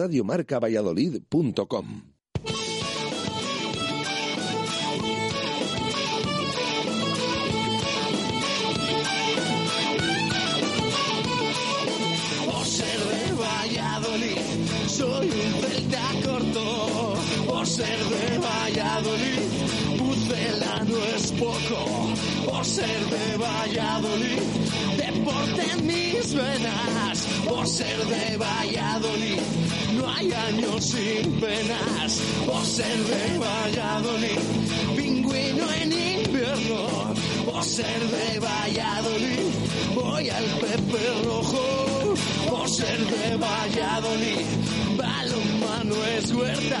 radiomarcavalladolid.com Por ser de Valladolid, soy un celta corto. Por ser de Valladolid, Pucela no es poco. Por ser de Valladolid, deporte en mis venas. Por ser de Valladolid, no hay años sin penas. Por ser de Valladolid, pingüino en invierno. Por ser de Valladolid, voy al Pepe Rojo. Por ser de Valladolid, balonmano es huerta.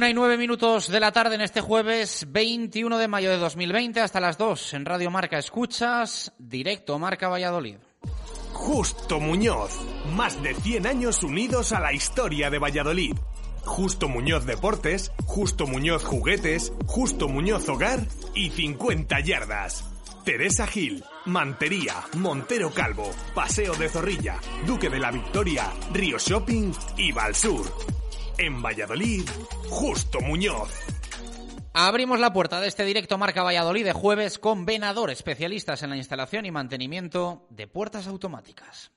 Una y nueve minutos de la tarde en este jueves 21 de mayo de 2020 hasta las 2 en Radio Marca Escuchas, directo Marca Valladolid. Justo Muñoz. Más de 100 años unidos a la historia de Valladolid. Justo Muñoz Deportes, Justo Muñoz Juguetes, Justo Muñoz Hogar y 50 yardas. Teresa Gil, Mantería, Montero Calvo, Paseo de Zorrilla, Duque de la Victoria, Río Shopping y Valsur. En Valladolid, Justo Muñoz. Abrimos la puerta de este directo Marca Valladolid de jueves con Venador, especialistas en la instalación y mantenimiento de puertas automáticas.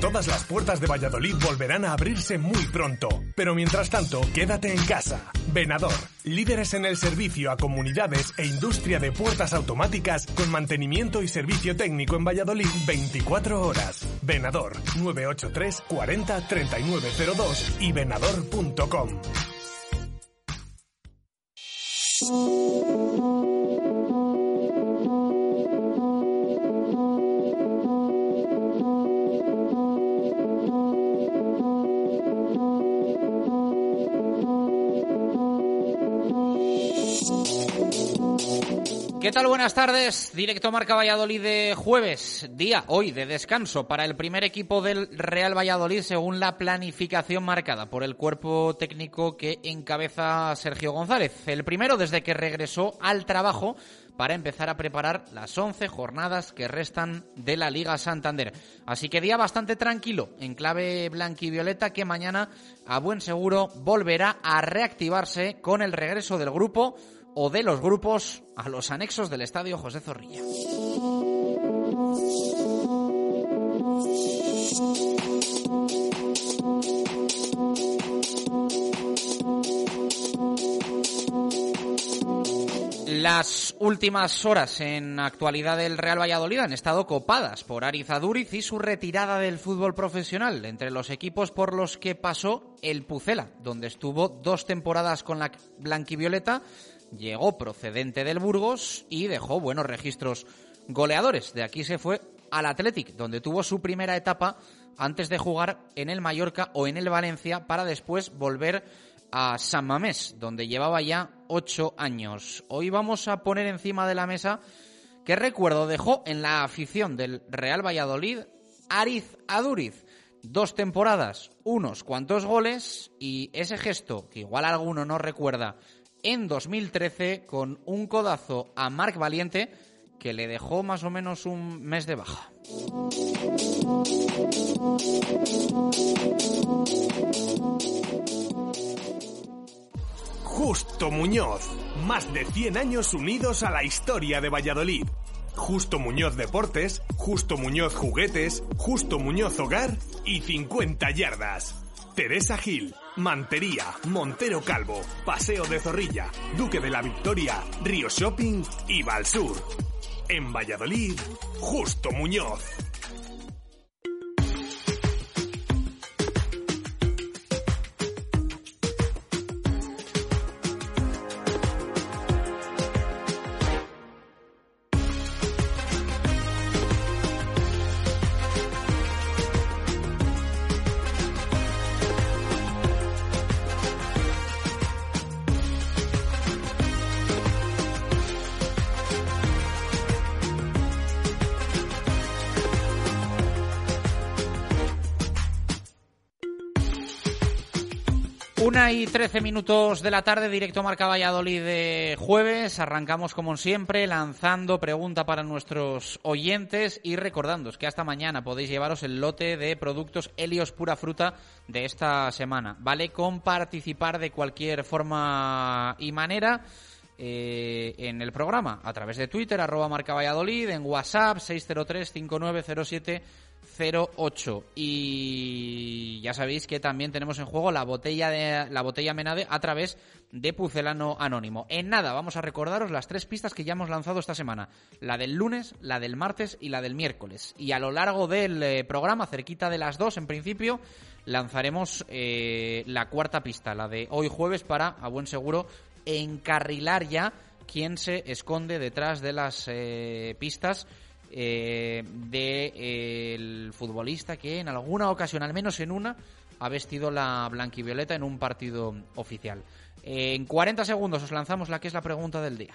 Todas las puertas de Valladolid volverán a abrirse muy pronto. Pero mientras tanto, quédate en casa. Venador, líderes en el servicio a comunidades e industria de puertas automáticas con mantenimiento y servicio técnico en Valladolid 24 horas. Venador 983 40 3902 y venador.com. ¿Qué tal? Buenas tardes. Directo Marca Valladolid de jueves, día hoy de descanso para el primer equipo del Real Valladolid según la planificación marcada por el cuerpo técnico que encabeza Sergio González. El primero desde que regresó al trabajo para empezar a preparar las 11 jornadas que restan de la Liga Santander. Así que día bastante tranquilo en clave blanquivioleta que mañana a buen seguro volverá a reactivarse con el regreso del grupo o de los grupos a los anexos del estadio José Zorrilla. Las últimas horas en actualidad del Real Valladolid han estado copadas por Ariz Aduriz y su retirada del fútbol profesional, entre los equipos por los que pasó el Pucela, donde estuvo dos temporadas con la blanquivioleta llegó procedente del Burgos y dejó buenos registros goleadores. De aquí se fue al Athletic, donde tuvo su primera etapa antes de jugar en el Mallorca o en el Valencia para después volver a San Mamés, donde llevaba ya ocho años. Hoy vamos a poner encima de la mesa qué recuerdo dejó en la afición del Real Valladolid Ariz Aduriz. Dos temporadas, unos cuantos goles y ese gesto que igual alguno no recuerda en 2013 con un codazo a Marc Valiente que le dejó más o menos un mes de baja. Justo Muñoz, más de 100 años unidos a la historia de Valladolid. Justo Muñoz Deportes, Justo Muñoz Juguetes, Justo Muñoz Hogar y 50 Yardas. Teresa Gil, Mantería, Montero Calvo, Paseo de Zorrilla, Duque de la Victoria, Río Shopping y Valsur. En Valladolid, Justo Muñoz. Y trece minutos de la tarde, directo Marca Valladolid de jueves. Arrancamos como siempre lanzando pregunta para nuestros oyentes y recordándoos que hasta mañana podéis llevaros el lote de productos Helios Pura Fruta de esta semana. Vale con participar de cualquier forma y manera. Eh, en el programa a través de Twitter, arroba Marca Valladolid, en WhatsApp 603 5907 08 y ya sabéis que también tenemos en juego la botella de la botella Menade a través de Pucelano Anónimo. En nada, vamos a recordaros las tres pistas que ya hemos lanzado esta semana, la del lunes, la del martes y la del miércoles. Y a lo largo del eh, programa, cerquita de las dos en principio, lanzaremos eh, la cuarta pista, la de hoy jueves para a buen seguro encarrilar ya quién se esconde detrás de las eh, pistas eh, del futbolista que en alguna ocasión, al menos en una, ha vestido la blanquivioleta en un partido oficial. en 40 segundos os lanzamos la que es la pregunta del día.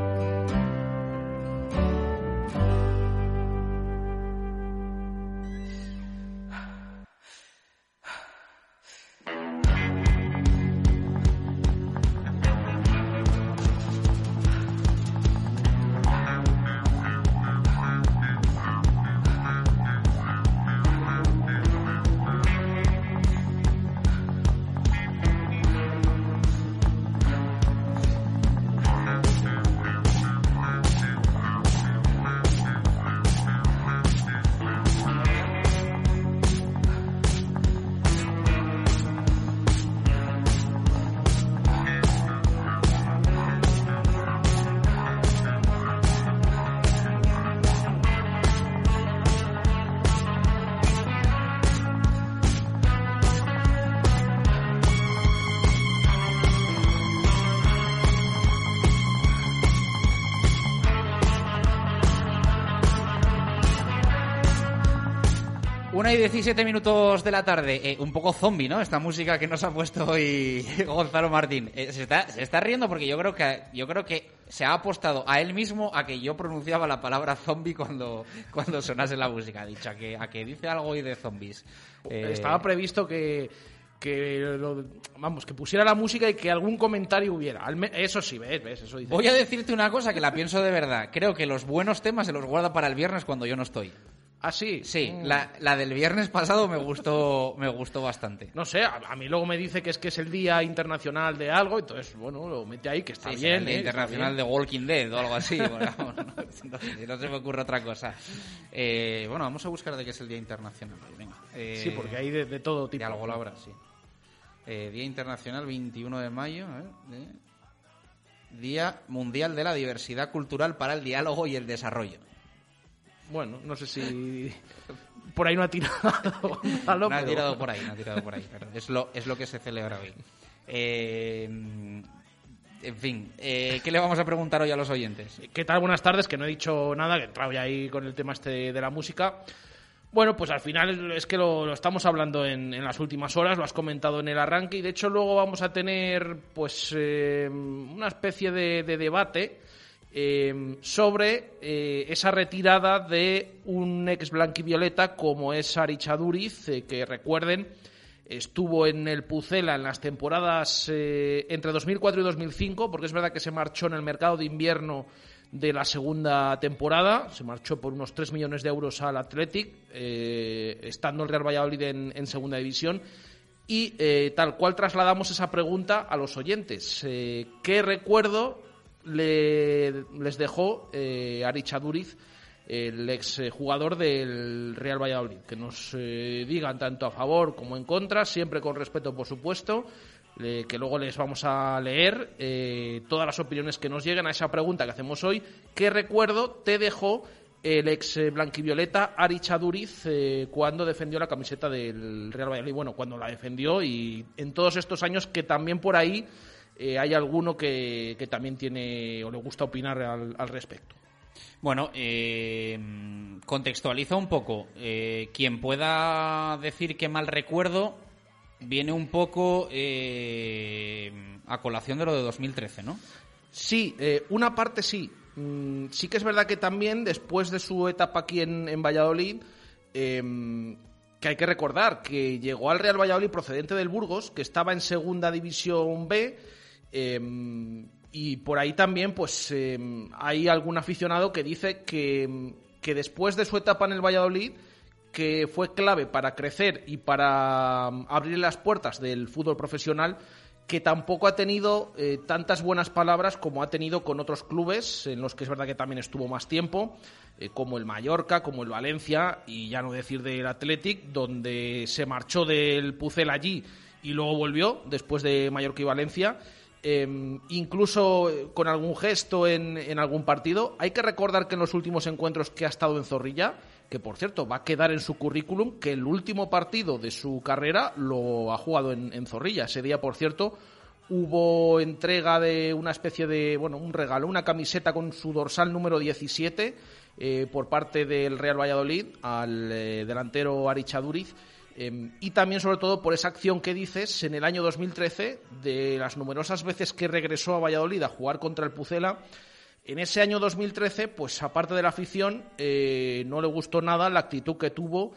Una y 17 minutos de la tarde. Eh, un poco zombie, ¿no? Esta música que nos ha puesto hoy Gonzalo Martín. Eh, se, está, se está riendo porque yo creo que yo creo que se ha apostado a él mismo a que yo pronunciaba la palabra zombie cuando, cuando sonase la música. Ha dicho a que, a que dice algo hoy de zombies. Eh, Estaba previsto que que lo- vamos que pusiera la música y que algún comentario hubiera eso sí ves ves eso dice Voy a decirte una cosa que la pienso de verdad. Creo que los buenos temas se los guarda para el viernes cuando yo no estoy. Ah sí Sí, Mm. la, la del viernes pasado me gustó, me gustó bastante. no sé a, a mí luego me dice que es que es el día internacional de algo entonces bueno lo mete ahí que está Sí, bien el Día ¿eh? Internacional de Walking Dead o algo así. Bueno, no, se me ocurre otra cosa. Eh, bueno, vamos a buscar de qué es el Día Internacional. Venga. Eh, sí porque hay de, de todo tipo De algo la hora, sí. Eh, Día Internacional 21 de mayo. Día Mundial de la Diversidad Cultural para el Diálogo y el Desarrollo. Bueno no sé si por ahí no ha tirado Gonzalo, No ha tirado por ahí, no ha tirado por ahí. pero es, lo, es lo que se celebra hoy. Eh, en fin, eh, ¿qué le vamos a preguntar hoy a los oyentes? ¿Qué tal? Buenas tardes, que no he dicho nada, que he entrado ya ahí con el tema este de la música. Bueno, pues al final es que lo, lo estamos hablando en, en las últimas horas, lo has comentado en el arranque y de hecho luego vamos a tener pues eh, una especie de, de debate eh, sobre eh, esa retirada de un ex blanquivioleta como es Ari Chaduriz, eh, que recuerden estuvo en el Pucela en las temporadas eh, entre 2004 y 2005, porque es verdad que se marchó en el mercado de invierno de la segunda temporada, se marchó por unos 3 millones de euros al Athletic, estando el Real Valladolid en, segunda división. Y tal cual trasladamos esa pregunta a los oyentes. ¿Qué recuerdo le- les dejó eh, Ari Chaduriz el ex eh, jugador del Real Valladolid. Que nos eh, digan tanto a favor como en contra, siempre con respeto, por supuesto. que luego les vamos a leer eh, todas las opiniones que nos lleguen a esa pregunta que hacemos hoy. ¿Qué recuerdo te dejó el ex blanquivioleta Ari Chaduriz cuando defendió la camiseta del Real Valladolid? Bueno, cuando la defendió y en todos estos años que también por ahí eh, hay alguno que, que también tiene o le gusta opinar al- al respecto. Bueno, eh, contextualiza un poco. Eh, quien pueda decir que mal recuerdo viene un poco a colación de lo de 2013, ¿no? Sí, una parte sí. Mm, sí que es verdad que también después de su etapa aquí en, en Valladolid, eh, que hay que recordar que llegó al Real Valladolid procedente del Burgos, que estaba en segunda división B, eh, y por ahí también pues eh, hay algún aficionado que dice que, que después de su etapa en el Valladolid, que fue clave para crecer y para abrir las puertas del fútbol profesional, que tampoco ha tenido eh, tantas buenas palabras como ha tenido con otros clubes, en los que es verdad que también estuvo más tiempo, eh, como el Mallorca, como el Valencia, y ya no decir del Athletic, donde se marchó del Pucel allí y luego volvió después de Mallorca y Valencia. Eh, incluso eh, con algún gesto en, en algún partido. Hay que recordar que en los últimos encuentros que ha estado en Zorrilla, que por cierto va a quedar en su currículum que el último partido de su carrera lo ha jugado en, en Zorrilla. Ese día, por cierto, hubo entrega de una especie de, bueno, un regalo, una camiseta con su dorsal número 17 eh, por parte del Real Valladolid al eh, delantero Arichaduriz. Eh, y también, sobre todo, por esa acción que dices en el año 2013, de las numerosas veces que regresó a Valladolid a jugar contra el Pucela. En ese año 2013, pues aparte de la afición, eh, no le gustó nada la actitud que tuvo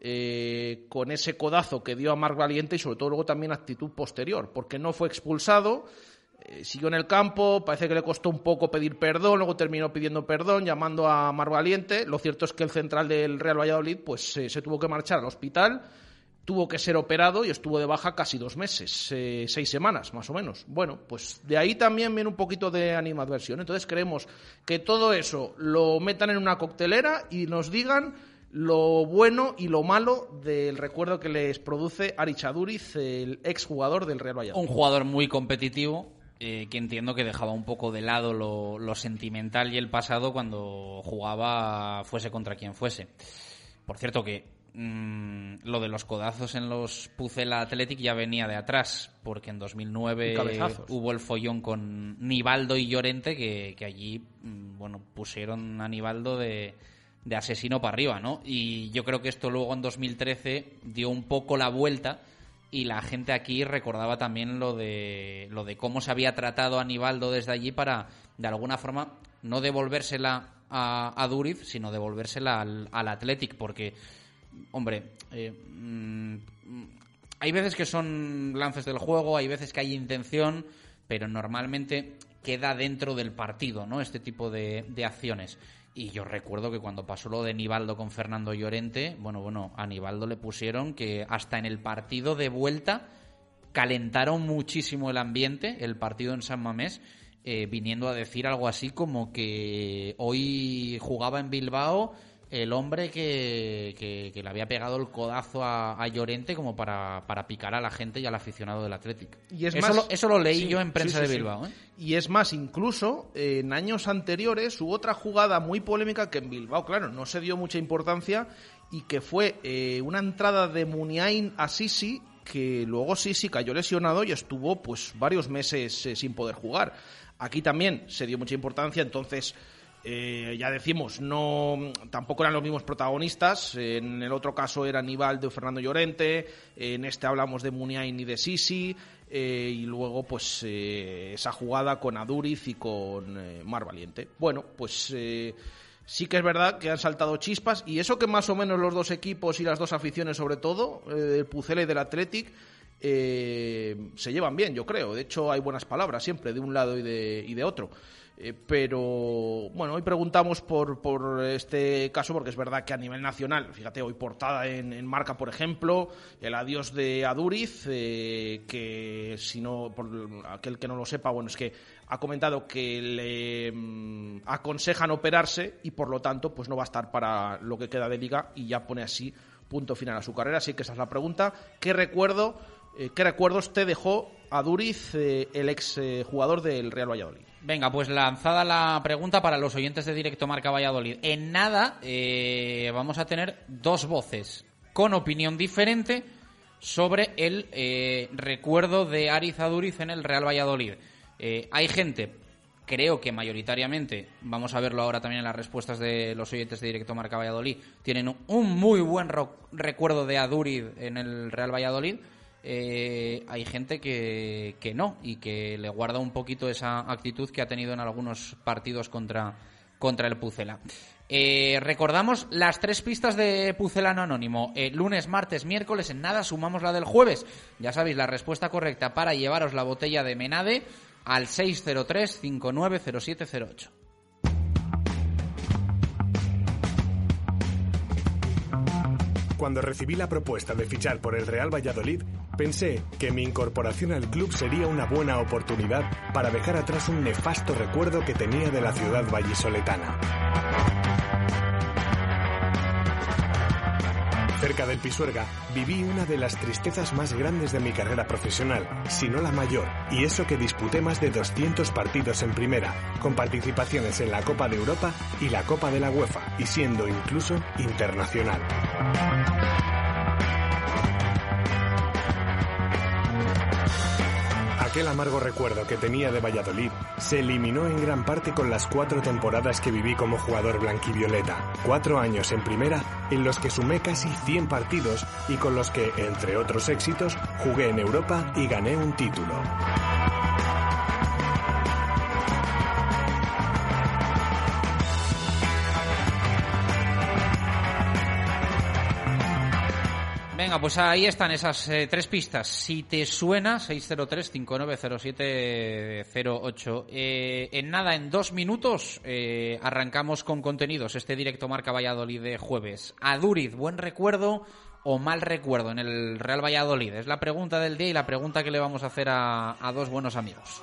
eh, con ese codazo que dio a Marc Valiente y sobre todo luego también actitud posterior, porque no fue expulsado, eh, siguió en el campo, parece que le costó un poco pedir perdón, luego terminó pidiendo perdón, llamando a Marc Valiente. Lo cierto es que el central del Real Valladolid pues eh, se tuvo que marchar al hospital, tuvo que ser operado y estuvo de baja casi dos meses, eh, seis semanas más o menos. Bueno, pues de ahí también viene un poquito de animadversión. Entonces queremos que todo eso lo metan en una coctelera y nos digan lo bueno y lo malo del recuerdo que les produce Ari Chaduriz, el exjugador del Real Valladolid. Un jugador muy competitivo, eh, que entiendo que dejaba un poco de lado lo, lo sentimental y el pasado cuando jugaba fuese contra quien fuese. Por cierto que mm, lo de los codazos en los Pucela Athletic ya venía de atrás, porque en 2009 Y cabezazos. hubo el follón con Nivaldo y Llorente, que, que allí mm, bueno pusieron a Nivaldo de, de asesino para arriba, ¿no? Y yo creo que esto luego en 2013 dio un poco la vuelta y la gente aquí recordaba también lo de lo de cómo se había tratado a Nivaldo desde allí para de alguna forma no devolvérsela a, a Duriz, sino devolvérsela al, al Athletic, porque hombre, eh, mm, hay veces que son lances del juego, hay veces que hay intención, pero normalmente queda dentro del partido, ¿no? Este tipo de, de acciones. Y yo recuerdo que cuando pasó lo de Nivaldo con Fernando Llorente, bueno, bueno, a Nivaldo le pusieron que hasta en el partido de vuelta calentaron muchísimo el ambiente, el partido en San Mamés, eh, viniendo a decir algo así como que hoy jugaba en Bilbao el hombre que, que, que le había pegado el codazo a, a Llorente como para, para, picar a la gente y al aficionado del Athletic. Y es eso, más, lo, eso lo leí sí, yo en prensa sí, sí, de Bilbao. ¿eh? Y es más, incluso eh, en años anteriores hubo otra jugada muy polémica que en Bilbao, claro, no se dio mucha importancia y que fue eh, una entrada de Muniain a Sisi que luego Sisi cayó lesionado y estuvo pues varios meses eh, sin poder jugar. Aquí también se dio mucha importancia, entonces eh, ya decimos, no tampoco eran los mismos protagonistas. En el otro caso era Nivaldo y Fernando Llorente. En este hablamos de Muniain y de Sisi. Eh, y luego, pues, eh, esa jugada con Aduriz y con eh, Mar Valiente. Bueno, pues eh, sí que es verdad que han saltado chispas. Y eso que más o menos los dos equipos y las dos aficiones, sobre todo, del Pucela y del Athletic, se llevan bien, yo creo. De hecho, hay buenas palabras siempre de un lado y de, y de otro. Eh, pero bueno, hoy preguntamos por, por este caso porque es verdad que a nivel nacional, fíjate, hoy portada en, Marca, por ejemplo, el adiós de Aduriz, eh, que si no, por aquel que no lo sepa, bueno, es que ha comentado que le mm, aconsejan operarse y por lo tanto pues no va a estar para lo que queda de liga y ya pone así punto final a su carrera. Así que esa es la pregunta. ¿Qué recuerdo, eh, qué recuerdos te dejó Aduriz, el ex jugador del Real Valladolid? Venga, pues lanzada la pregunta para los oyentes de Directo Marca Valladolid. En nada eh, vamos a tener dos voces con opinión diferente sobre el eh, recuerdo de Ariz Aduriz en el Real Valladolid. Eh, hay gente, creo que mayoritariamente, vamos a verlo ahora también en las respuestas de los oyentes de Directo Marca Valladolid, tienen un muy buen recuerdo de Aduriz en el Real Valladolid eh, hay gente que, que, no y que le guarda un poquito esa actitud que ha tenido en algunos partidos contra, contra el Pucela. Eh, recordamos las tres pistas de Pucelano Anónimo. Eh, lunes, martes, miércoles, en nada sumamos la del jueves. Ya sabéis, la respuesta correcta para llevaros la botella de Menade al 603-590708. Cuando recibí la propuesta de fichar por el Real Valladolid, pensé que mi incorporación al club sería una buena oportunidad para dejar atrás un nefasto recuerdo que tenía de la ciudad vallisoletana. Cerca del Pisuerga viví una de las tristezas más grandes de mi carrera profesional, si no la mayor, y eso que disputé más de 200 partidos en primera, con participaciones en la Copa de Europa y la Copa de la UEFA, y siendo incluso internacional. Aquel amargo recuerdo que tenía de Valladolid se eliminó en gran parte con las cuatro temporadas que viví como jugador blanquivioleta. Cuatro años en primera, en los que sumé casi 100 partidos y con los que, entre otros éxitos, jugué en Europa y gané un título. Venga, pues ahí están esas eh, tres pistas. Si te suena, 603-590708. Eh, en nada, en dos minutos, eh, arrancamos con contenidos. Este directo marca Valladolid de jueves. Aduriz, buen recuerdo o mal recuerdo en el Real Valladolid. Es la pregunta del día y la pregunta que le vamos a hacer a, a dos buenos amigos.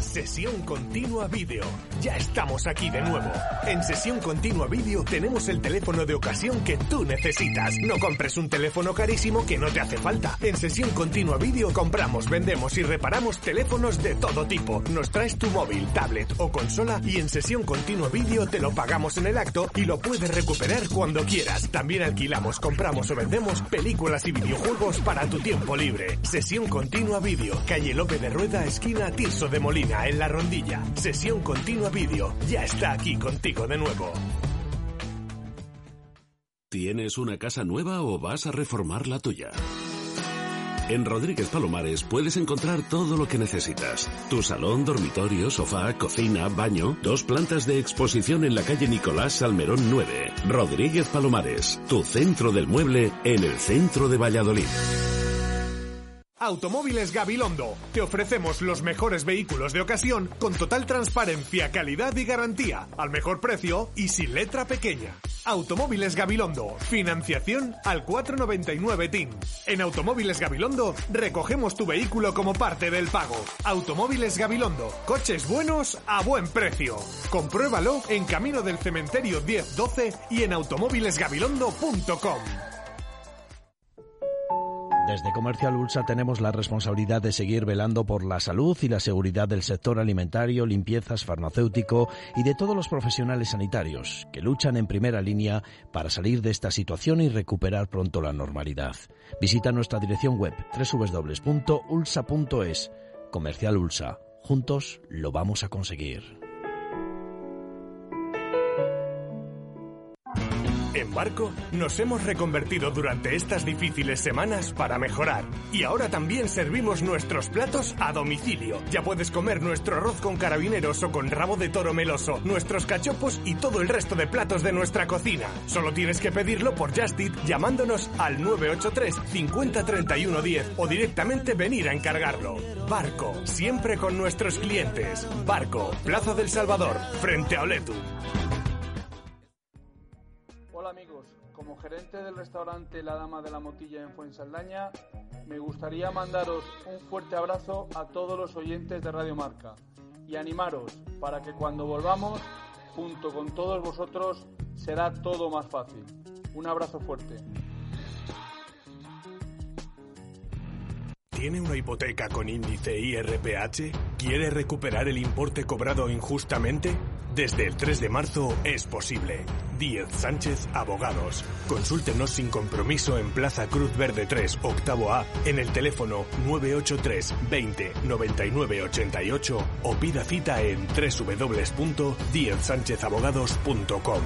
Sesión Continua Vídeo. Ya estamos aquí de nuevo. En Sesión Continua Vídeo tenemos el teléfono de ocasión que tú necesitas. No compres un teléfono carísimo que no te hace falta. En Sesión Continua Vídeo compramos, vendemos y reparamos teléfonos de todo tipo. Nos traes tu móvil, tablet o consola y en Sesión Continua Vídeo te lo pagamos en el acto y lo puedes recuperar cuando quieras. También alquilamos, compramos o vendemos películas y videojuegos para tu tiempo libre. Sesión Continua Vídeo, calle Lope de Rueda, esquina Tirso de Molina, en La Rondilla. Sesión Continua Vídeo, ya está aquí contigo de nuevo. ¿Tienes una casa nueva o vas a reformar la tuya? En Rodríguez Palomares puedes encontrar todo lo que necesitas. Tu salón, dormitorio, sofá, cocina, baño, dos plantas de exposición en la calle Nicolás Salmerón 9. Rodríguez Palomares, tu centro del mueble en el centro de Valladolid. Automóviles Gabilondo. Te ofrecemos los mejores vehículos de ocasión con total transparencia, calidad y garantía, al mejor precio y sin letra pequeña. Automóviles Gabilondo. Financiación al 499 TIN. En Automóviles Gabilondo recogemos tu vehículo como parte del pago. Automóviles Gabilondo. Coches buenos a buen precio. Compruébalo en Camino del Cementerio 1012 y en automóvilesgabilondo.com. Desde Comercial Ulsa tenemos la responsabilidad de seguir velando por la salud y la seguridad del sector alimentario, limpiezas, farmacéutico y de todos los profesionales sanitarios que luchan en primera línea para salir de esta situación y recuperar pronto la normalidad. Visita nuestra dirección web www.ulsa.es. Comercial Ulsa. Juntos lo vamos a conseguir. En Barco nos hemos reconvertido durante estas difíciles semanas para mejorar. Y ahora también servimos nuestros platos a domicilio. Ya puedes comer nuestro arroz con carabineros o con rabo de toro meloso, nuestros cachopos y todo el resto de platos de nuestra cocina. Solo tienes que pedirlo por Just Eat llamándonos al 983 50 31 10 o directamente venir a encargarlo. Barco, siempre con nuestros clientes. Barco, Plaza del Salvador, frente a Oletu. Amigos, como gerente del restaurante La Dama de la Motilla en Fuensaldaña, me gustaría mandaros un fuerte abrazo a todos los oyentes de Radio Marca y animaros para que cuando volvamos, junto con todos vosotros, será todo más fácil. Un abrazo fuerte. ¿Tiene una hipoteca con índice IRPH? ¿Quiere recuperar el importe cobrado injustamente? Desde el 3 de marzo es posible. Díez Sánchez Abogados. Consúltenos sin compromiso en Plaza Cruz Verde 3, octavo A, en el teléfono 983 20 99 88 o pida cita en www.diezsánchezabogados.com.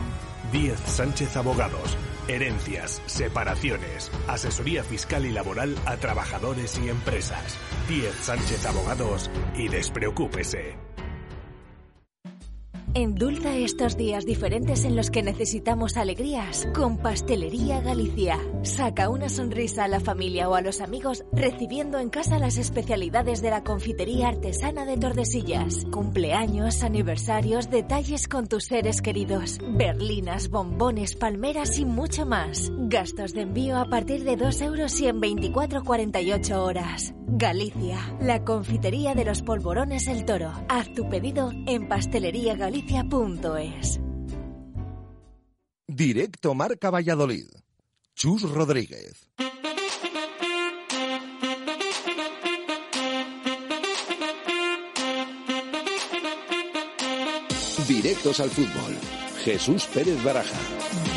Díez Sánchez Abogados. Herencias, separaciones, asesoría fiscal y laboral a trabajadores y empresas. Díez Sánchez Abogados y despreocúpese. Endulza estos días diferentes en los que necesitamos alegrías con Pastelería Galicia. Saca una sonrisa a la familia o a los amigos recibiendo en casa las especialidades de la confitería artesana de Tordesillas. Cumpleaños, aniversarios, detalles con tus seres queridos. Berlinas, bombones, palmeras y mucho más. Gastos de envío a partir de 2 euros y en 24-48 horas. Galicia, la confitería de los polvorones El Toro. Haz tu pedido en Directo Marca Valladolid. Chus Rodríguez. Directos al fútbol. Jesús Pérez Baraja.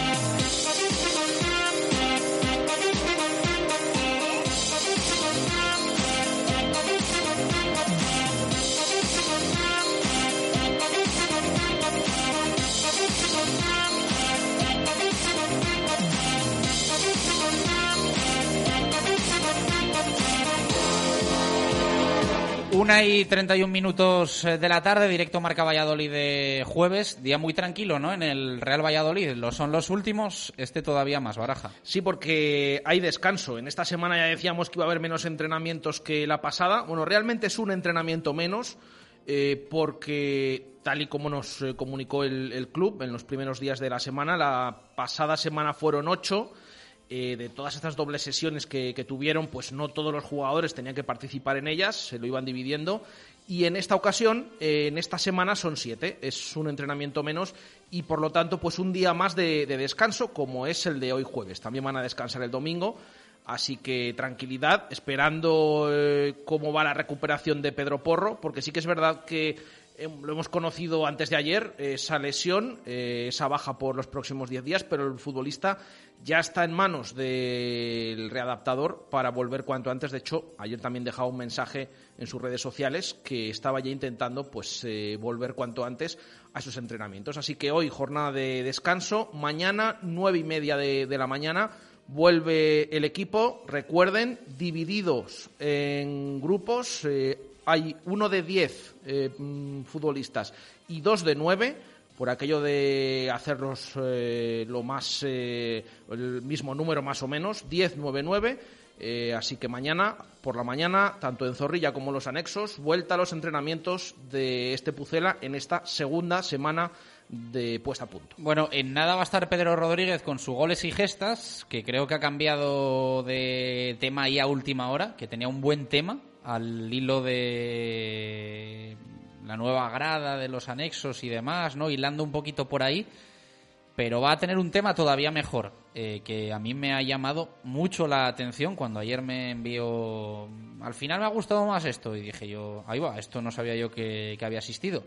Una y 31 minutos eh, de la tarde, directo Marca Valladolid de jueves. Día muy tranquilo, ¿no? En el Real Valladolid. Lo son los últimos, este todavía más baraja. Sí, porque hay descanso. En esta semana ya decíamos que iba a haber menos entrenamientos que la pasada. Bueno, realmente es un entrenamiento menos, eh, porque tal y como nos eh, comunicó el, el club en los primeros días de la semana, la pasada semana fueron ocho eh, de todas estas dobles sesiones que, que tuvieron, pues no todos los jugadores tenían que participar en ellas, se lo iban dividiendo. Y en esta ocasión, eh, en esta semana son siete, es un entrenamiento menos y por lo tanto, pues un día más de, de descanso, como es el de hoy jueves. También van a descansar el domingo. Así que tranquilidad, esperando eh, cómo va la recuperación de Pedro Porro, porque sí que es verdad que lo hemos conocido antes de ayer, esa lesión, eh, esa baja por los próximos 10 días, pero el futbolista ya está en manos del readaptador para volver cuanto antes. De hecho, ayer también dejaba un mensaje en sus redes sociales que estaba ya intentando pues eh, volver cuanto antes a sus entrenamientos. Así que hoy jornada de descanso, mañana nueve y media de, de la mañana vuelve el equipo. Recuerden, divididos en grupos. eh, hay uno de diez eh, mm, futbolistas y dos de nueve por aquello de hacerlos eh, lo más eh, el mismo número más o menos 10 9 9 eh, así que mañana por la mañana tanto en Zorrilla como en los anexos vuelta a los entrenamientos de este Pucela en esta segunda semana de puesta a punto. Bueno, en nada va a estar Pedro Rodríguez con sus goles y gestas, que creo que ha cambiado de tema ahí a última hora, que tenía un buen tema al hilo de la nueva grada de los anexos y demás, ¿no? Hilando un poquito por ahí, pero va a tener un tema todavía mejor, eh, que a mí me ha llamado mucho la atención cuando ayer me envió... Al final me ha gustado más esto y dije yo, ahí va, esto no sabía yo que, que había asistido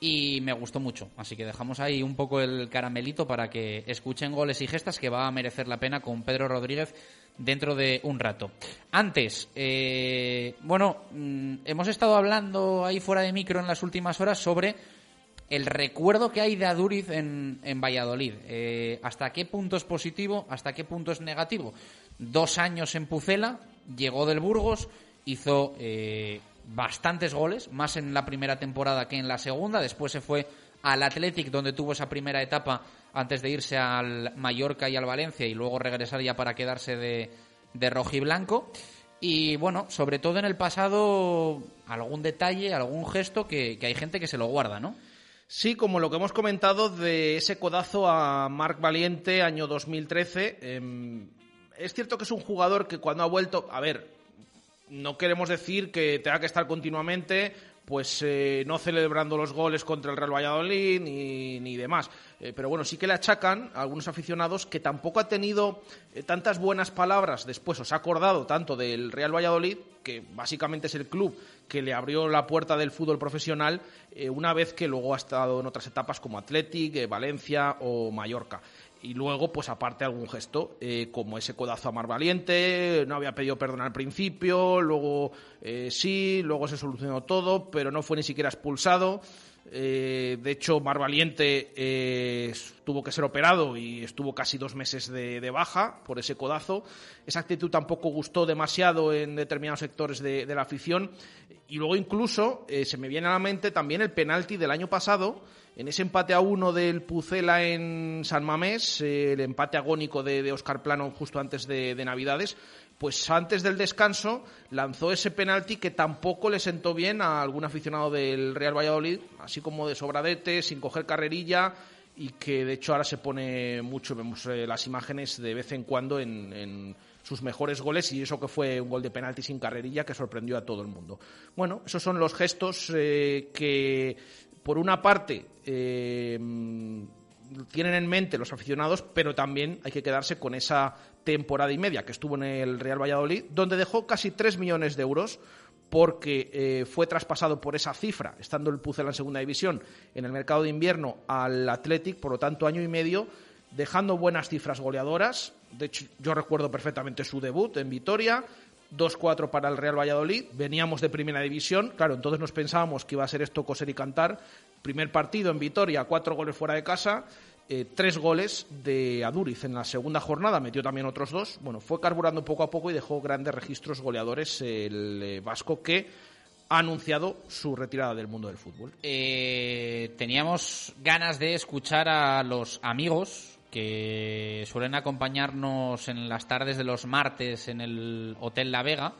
y me gustó mucho. Así que dejamos ahí un poco el caramelito para que escuchen goles y gestas que va a merecer la pena con Pedro Rodríguez dentro de un rato. Antes, eh, bueno, mm, hemos estado hablando ahí fuera de micro en las últimas horas sobre el recuerdo que hay de Aduriz en, en Valladolid. Eh, ¿Hasta qué punto es positivo? ¿Hasta qué punto es negativo? Dos años en Pucela, llegó del Burgos, hizo eh, bastantes goles, más en la primera temporada que en la segunda. Después se fue al Athletic, donde tuvo esa primera etapa antes de irse al Mallorca y al Valencia y luego regresar ya para quedarse de, de rojiblanco. Y bueno, sobre todo en el pasado, algún detalle, algún gesto que, hay gente que se lo guarda, ¿no? Sí, como lo que hemos comentado de ese codazo a Marc Valiente año 2013. eh, es cierto que es un jugador que cuando ha vuelto, a ver, no queremos decir que tenga que estar continuamente pues eh, no celebrando los goles contra el Real Valladolid ni, ni demás. Eh, pero bueno, sí que le achacan a algunos aficionados que tampoco ha tenido eh, tantas buenas palabras después, os ha acordado tanto del Real Valladolid, que básicamente es el club que le abrió la puerta del fútbol profesional, eh, una vez que luego ha estado en otras etapas como Athletic, Valencia o Mallorca. Y luego, pues aparte algún gesto, eh, como ese codazo a Mar Valiente, no había pedido perdón al principio, luego eh, sí, luego se solucionó todo, pero no fue ni siquiera expulsado. Eh, de hecho, Mar Valiente eh, tuvo que ser operado y estuvo casi dos meses de, baja por ese codazo. Esa actitud tampoco gustó demasiado en determinados sectores de, la afición. Y luego incluso eh, se me viene a la mente también el penalti del año pasado, en ese empate a uno del Pucela en San Mamés, eh, el empate agónico de, Oscar Plano justo antes de Navidades, pues antes del descanso lanzó ese penalti que tampoco le sentó bien a algún aficionado del Real Valladolid, así como de sobradete, sin coger carrerilla y que de hecho ahora se pone mucho, vemos eh, las imágenes de vez en cuando en, sus mejores goles y eso que fue un gol de penalti sin carrerilla que sorprendió a todo el mundo. Bueno, esos son los gestos eh, que por una parte eh, tienen en mente los aficionados, pero también hay que quedarse con esa temporada y media que estuvo en el Real Valladolid, donde dejó casi 3 millones de euros porque eh, fue traspasado por esa cifra, estando el Pucela en segunda división, en el mercado de invierno al Athletic, por lo tanto año y medio, dejando buenas cifras goleadoras. De hecho, yo recuerdo perfectamente su debut en Vitoria, 2-4 para el Real Valladolid. Veníamos de primera división, claro, entonces nos pensábamos que iba a ser esto coser y cantar. Primer partido en Vitoria, cuatro goles fuera de casa, eh, tres goles de Aduriz en la segunda jornada, metió también otros dos. Bueno, fue carburando poco a poco y dejó grandes registros goleadores el eh, vasco que ha anunciado su retirada del mundo del fútbol. Eh, teníamos ganas de escuchar a los amigos que suelen acompañarnos en las tardes de los martes en el Hotel La Vega,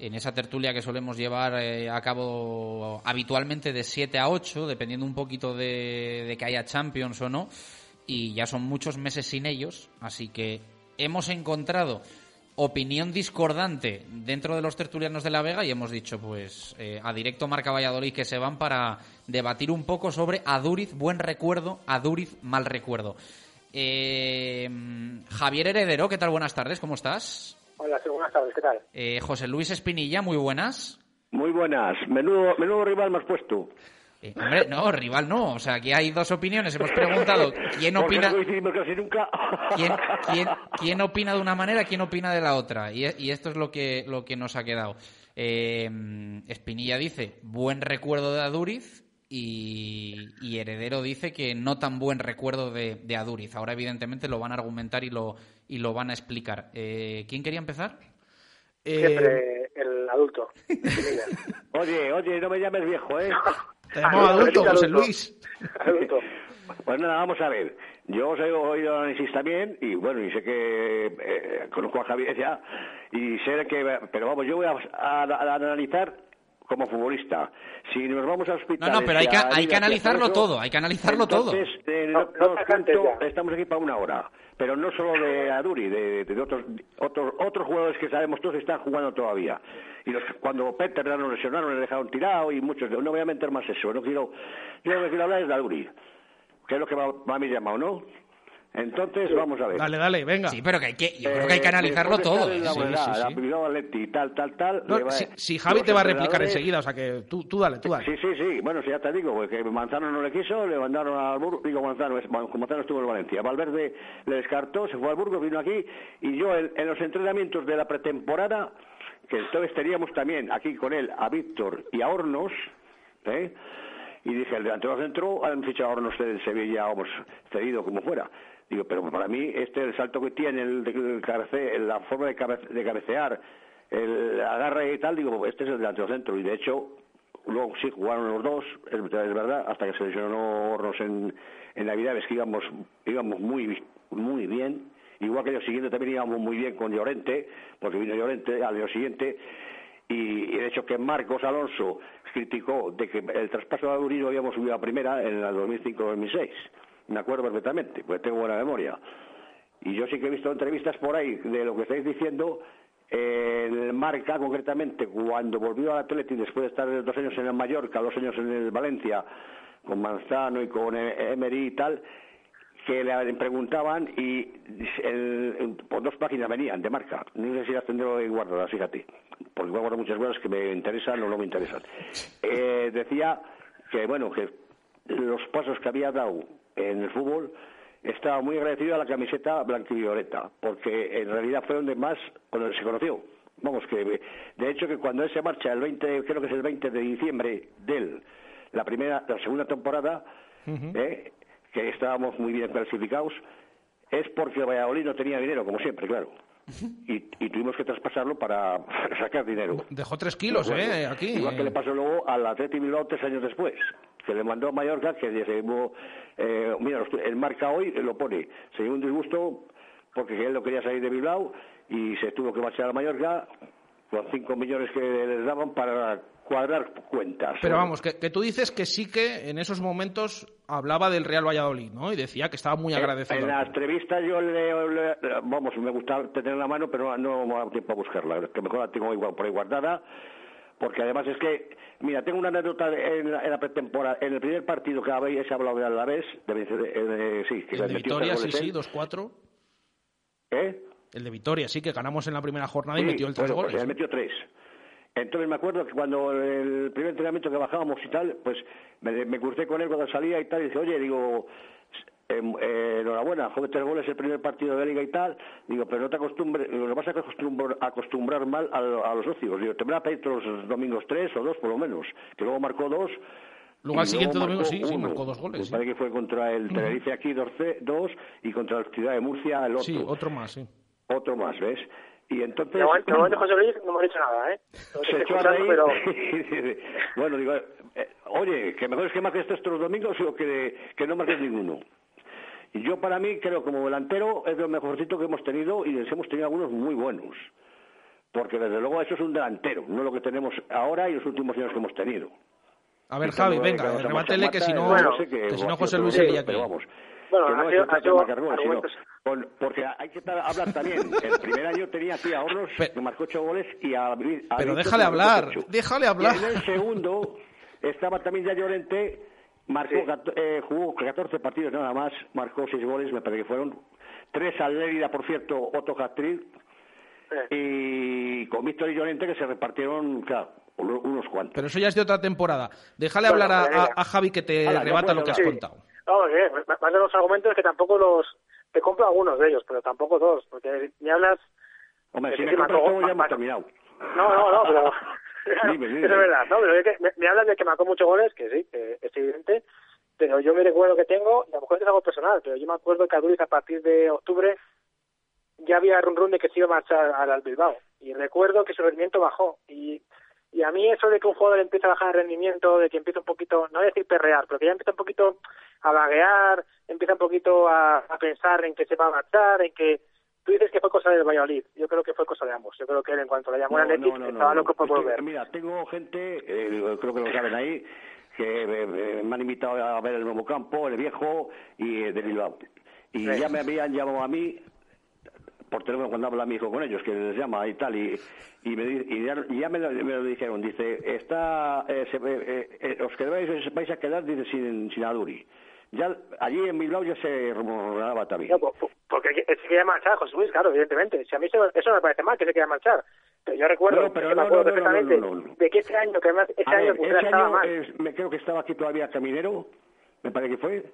en esa tertulia que solemos llevar eh, a cabo habitualmente de 7 a 8, dependiendo un poquito de, que haya Champions o no, y ya son muchos meses sin ellos, así que hemos encontrado opinión discordante dentro de los tertulianos de La Vega y hemos dicho, pues, eh, a directo Marca Valladolid que se van para debatir un poco sobre Aduriz, buen recuerdo, Aduriz, mal recuerdo. Eh, Javier Heredero, ¿qué tal? Buenas tardes, ¿cómo estás? Hola, sí, buenas tardes, ¿qué tal? Eh, José Luis Espinilla, muy buenas. Muy buenas. Menudo, menudo rival me has puesto. Eh, hombre, no, rival no. O sea, aquí hay dos opiniones. Hemos preguntado quién opina, no coincidimos casi nunca. quién, quién, quién opina de una manera, quién opina de la otra. Y, y esto es lo que, lo que nos ha quedado. Eh, Espinilla dice, buen recuerdo de Aduriz. Y, y Heredero dice que no tan buen recuerdo de, de Aduriz. Ahora, evidentemente, lo van a argumentar y lo, y lo van a explicar. Eh, ¿Quién quería empezar? Siempre el adulto. Oye, oye, no me llames viejo, ¿eh? Te llamaba adulto, José Luis. Adulto. Pues nada, vamos a ver. Yo os he oído análisis también y bueno, y sé que eh, conozco a Javier ya y sé que... Pero vamos, yo voy a, a- a analizar como futbolista. Si nos vamos a No, hospitales... no, pero hay que, a hay analizarlo todo eso, todo. Hay que analizarlo todo. Entonces, eh, no- no os cuento, estamos aquí para una hora. Pero no solo de Aduri, de, de otros, otros otros jugadores que sabemos todos están jugando todavía. Y los, cuando Peter nos lesionaron, le dejaron tirado y muchos. No voy a meter más eso. No quiero, yo lo que quiero hablar es de Aduri, que es lo que me ha- me habéis llamado, ¿no? Entonces, vamos a ver. Dale, dale, venga. Sí, pero que hay que, yo creo que hay que Eh, analizarlo todo. la Sí, Huelga, sí, la sí. Bilbao Athletic, tal, tal, tal. No, le va- si, si Javi te va a replicar enseguida, o sea que tú, tú dale, tú dale. Sí, sí, sí. Bueno, sí, ya te digo, porque Manzano no le quiso, le mandaron al Burgos, digo Manzano, es- Manzano estuvo en Valencia. Valverde le descartó, se fue al Burgos, vino aquí, y yo en, en los entrenamientos de la pretemporada, que entonces teníamos también aquí con él a Víctor y a Hornos, ¿eh? y dije, el delantero centro, han fichado a Hornos del Sevilla, vamos, cedido como fuera. Digo, pero para mí este el salto que tiene, el, el cabece- la forma de, cabe- de cabecear, el agarre y tal, digo, este es el delantero centro. Y de hecho, luego sí jugaron los dos, es, verdad, hasta que se lesionó Hornos en, en Navidades, que íbamos, íbamos muy, muy bien. Igual que el año siguiente también íbamos muy bien con Llorente, porque vino Llorente al año siguiente. Y, y de hecho que Marcos Alonso criticó de que el traspaso de Adurino habíamos subido a primera en el 2005-2006. Me acuerdo perfectamente, porque tengo buena memoria. Y yo sí que he visto entrevistas por ahí de lo que estáis diciendo. el Marca, concretamente, cuando volvió al Atleti después de estar dos años en el Mallorca, dos años en el Valencia, con Manzano y con Emery y tal, que le preguntaban y el- por dos páginas venían de marca. No sé si las tendré guardadas, fíjate, porque guardo muchas cosas que me interesan o no me interesan. Eh, decía que, bueno, que los pasos que había dado en el fútbol estaba muy agradecido a la camiseta blanquivioleta, porque en realidad fue donde más se conoció. Vamos, que de hecho que cuando él se marcha, el 20, creo que es el 20 de diciembre del la primera, la segunda temporada, ¿eh? que estábamos muy bien clasificados, es porque Valladolid no tenía dinero, como siempre, claro. Y, y tuvimos que traspasarlo para sacar dinero. Dejó tres kilos, Bueno, ¿eh? Aquí. Igual que le pasó luego al Atleti Bilbao tres años después, que le mandó a Mallorca, que dice, eh, mira, el marca hoy lo pone, se dio un disgusto porque él no quería salir de Bilbao y se tuvo que marchar a Mallorca con cinco millones que les daban para cuadrar cuentas. Pero vamos, que, que tú dices que sí que en esos momentos hablaba del Real Valladolid, ¿no? Y decía que estaba muy agradecido. En la entrevista yo le, le- vamos, me gusta tener la mano, pero no, no me ha dado tiempo a buscarla, que mejor la tengo igual por ahí guardada, porque además es que, mira, tengo una anécdota de- en la, en la pretemporada, en el primer partido que habéis hablado de Alavés, de, de- sí, que El de le metió Vitoria, tres sí, sí, él. 2-4. ¿Eh? El de Vitoria, sí, que ganamos en la primera jornada y Sí, metió el tres bueno, goles. pues él ¿no? metió tres. Entonces me acuerdo que cuando el primer entrenamiento que bajábamos y tal, pues me, me crucé con él cuando salía y tal, y dije, oye, digo, em, eh, enhorabuena, joder, tres goles el primer partido de liga y tal, digo, pero no te acostumbres, lo vas a acostumbrar, acostumbrar mal a, a los socios, digo, te van a pedir todos los domingos tres o dos por lo menos, que luego marcó dos. Luego al siguiente domingo sí, sí, marcó dos goles, Me sí. parece que fue contra el Tenerife aquí dos, dos y contra la Ciudad de Murcia el otro. Sí, otro más, sí. Otro más, ¿ves? Y entonces... De momento, de momento, José Luis, no hemos dicho nada, ¿eh? No se echó a reír. pero... bueno, digo, eh, oye, que mejor es que marques estos los domingos o que, que no marques ninguno. Y yo para mí creo como delantero es lo mejorcito que hemos tenido y les hemos tenido algunos muy buenos. Porque desde luego eso es un delantero, no lo que tenemos ahora y los últimos años que hemos tenido. A ver, Javi, venga, rebátele que si no, Mata, sé que si no José Luis seguía aquí. Pero vamos, Bueno, que no ha es el sido sino con- porque hay que hablar también. El primer año tenía aquí a Hornos, que marcó ocho goles, y a, a Pero déjale hablar, déjale hablar. Y en el segundo estaba también ya Llorente, marcó, cato- eh, jugó 14 partidos nada más, marcó 6 goles, me parece que fueron. Tres al Lérida, por cierto, Otto Hattrick. Y con Víctor y Llorente que se repartieron, claro, uno- unos cuantos. Pero eso ya es de otra temporada. Déjale Bueno, hablar a, venga. a- a Javi que te Hala, rebata lo que has contado. Bien, me me han los argumentos que tampoco los... Te compro algunos de ellos, pero tampoco todos, porque me hablas... Hombre, de si que me compras todo ya hemos terminado. No, no, no, pero... Dime, dime. Eso es verdad, no, pero es que me, me hablan de que marcó muchos goles, que sí, que es evidente, pero yo me recuerdo que tengo, y a lo mejor es algo personal, pero yo me acuerdo que a Duriz a partir de octubre ya había run run de que se iba a marchar al, al Bilbao, y recuerdo que su rendimiento bajó, y, y a mí eso de que un jugador empieza a bajar el rendimiento, de que empieza un poquito, no voy a decir perrear, pero que ya empieza un poquito a vaguear, empieza un poquito a, a pensar en que se va a marchar, en que tú dices que fue cosa del Valladolid, yo creo que fue cosa de ambos, yo creo que él en cuanto le llamó No, al Athletic no, no, estaba loco por volver. Mira, tengo gente, eh, creo que lo saben ahí, que eh, eh, me han invitado a ver el nuevo campo, el viejo y eh, de Bilbao. Y Sí. ya me habían llamado a mí por teléfono cuando habla mi hijo con ellos, que les llama y tal, y, y, me, y ya, me, lo, me lo dijeron, dice, está, eh, se- eh, eh, os quedáis, vais a quedar dice, sin, sin Aduri. Ya, allí en Bilbao ya se rumoraba también. No, po- porque se quería marchar, José Luis, claro, evidentemente. Si a mí eso, eso no me parece mal, que se quería marchar. Pero yo recuerdo, No, pero que me no, acuerdo no, no, no, perfectamente no, no, no. de que este año, que además A año ver, ese estaba año mal. eh, me creo que estaba aquí todavía Caminero, me parece que fue,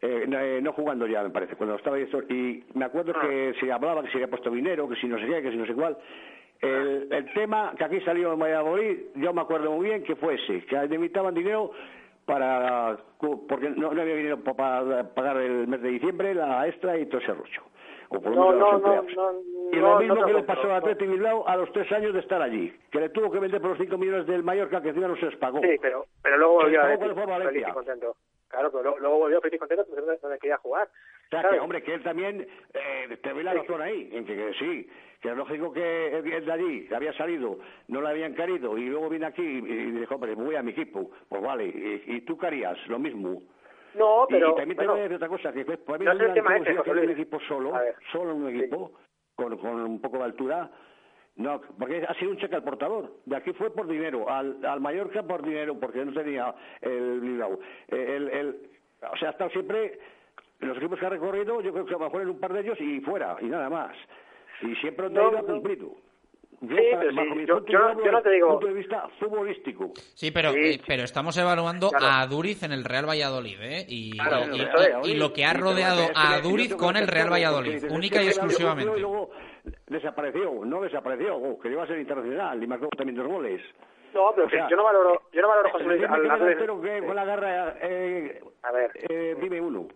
eh, no, eh, no jugando ya, me parece, cuando estaba esto, y me acuerdo Ah. que se hablaba que se había puesto dinero, que si no sé qué, que si no sé cuál. El, el tema que aquí salió en Valladolid, yo me acuerdo muy bien que fue ese, que necesitaban dinero para, porque no, no había dinero para pagar el mes de diciembre, la extra y todo ese rollo. O por lo No, menos a los no, no, no, Y lo mismo que le pasó no. Atleti Bilbao a los tres años de estar allí, que le tuvo que vender por los 5 millones del Mallorca, que encima no se les pagó. Sí, pero, pero luego volvió a a Valencia. Claro, pero luego, luego volvió feliz contento porque donde- donde quería jugar. O sea, ¿sabes? que, hombre, que él también eh, te ve la razón ahí, en que, que sí, que es lógico que él de allí, que había salido, no le habían querido, y luego viene aquí y, y dijo, hombre, voy a mi equipo, pues vale, y, y tú qué harías, lo mismo. No, pero... y, también te voy a decir otra cosa, que fue, para mí no un es el tema ese, José un equipo solo, solo en un equipo, con, con un poco de altura, no, porque ha sido un cheque al portador. De aquí fue por dinero, al, al Mallorca por dinero, porque no tenía el Bilbao. El, el, o sea, ha estado siempre, los equipos que ha recorrido, yo creo que a lo mejor en un par de ellos y fuera, y nada más. Y siempre donde No, ido no. cumplido. Yo, Sí, para- pero sí, yo- yo no- hablo yo no te digo- punto de vista futbolístico. Sí, pero, Sí, eh, pero estamos evaluando Claro. a Duriz en el Real Valladolid, ¿eh? Y, Claro, y- lo que ha rodeado a Duriz con el Real Valladolid, única y exclusivamente. Y luego desapareció, no desapareció, oh, que iba a ser internacional y marcó también dos goles. No, pero O sea, yo no valoro, yo no valoro José Luis al delantero que con la garra, eh, A ver. eh, dime uno.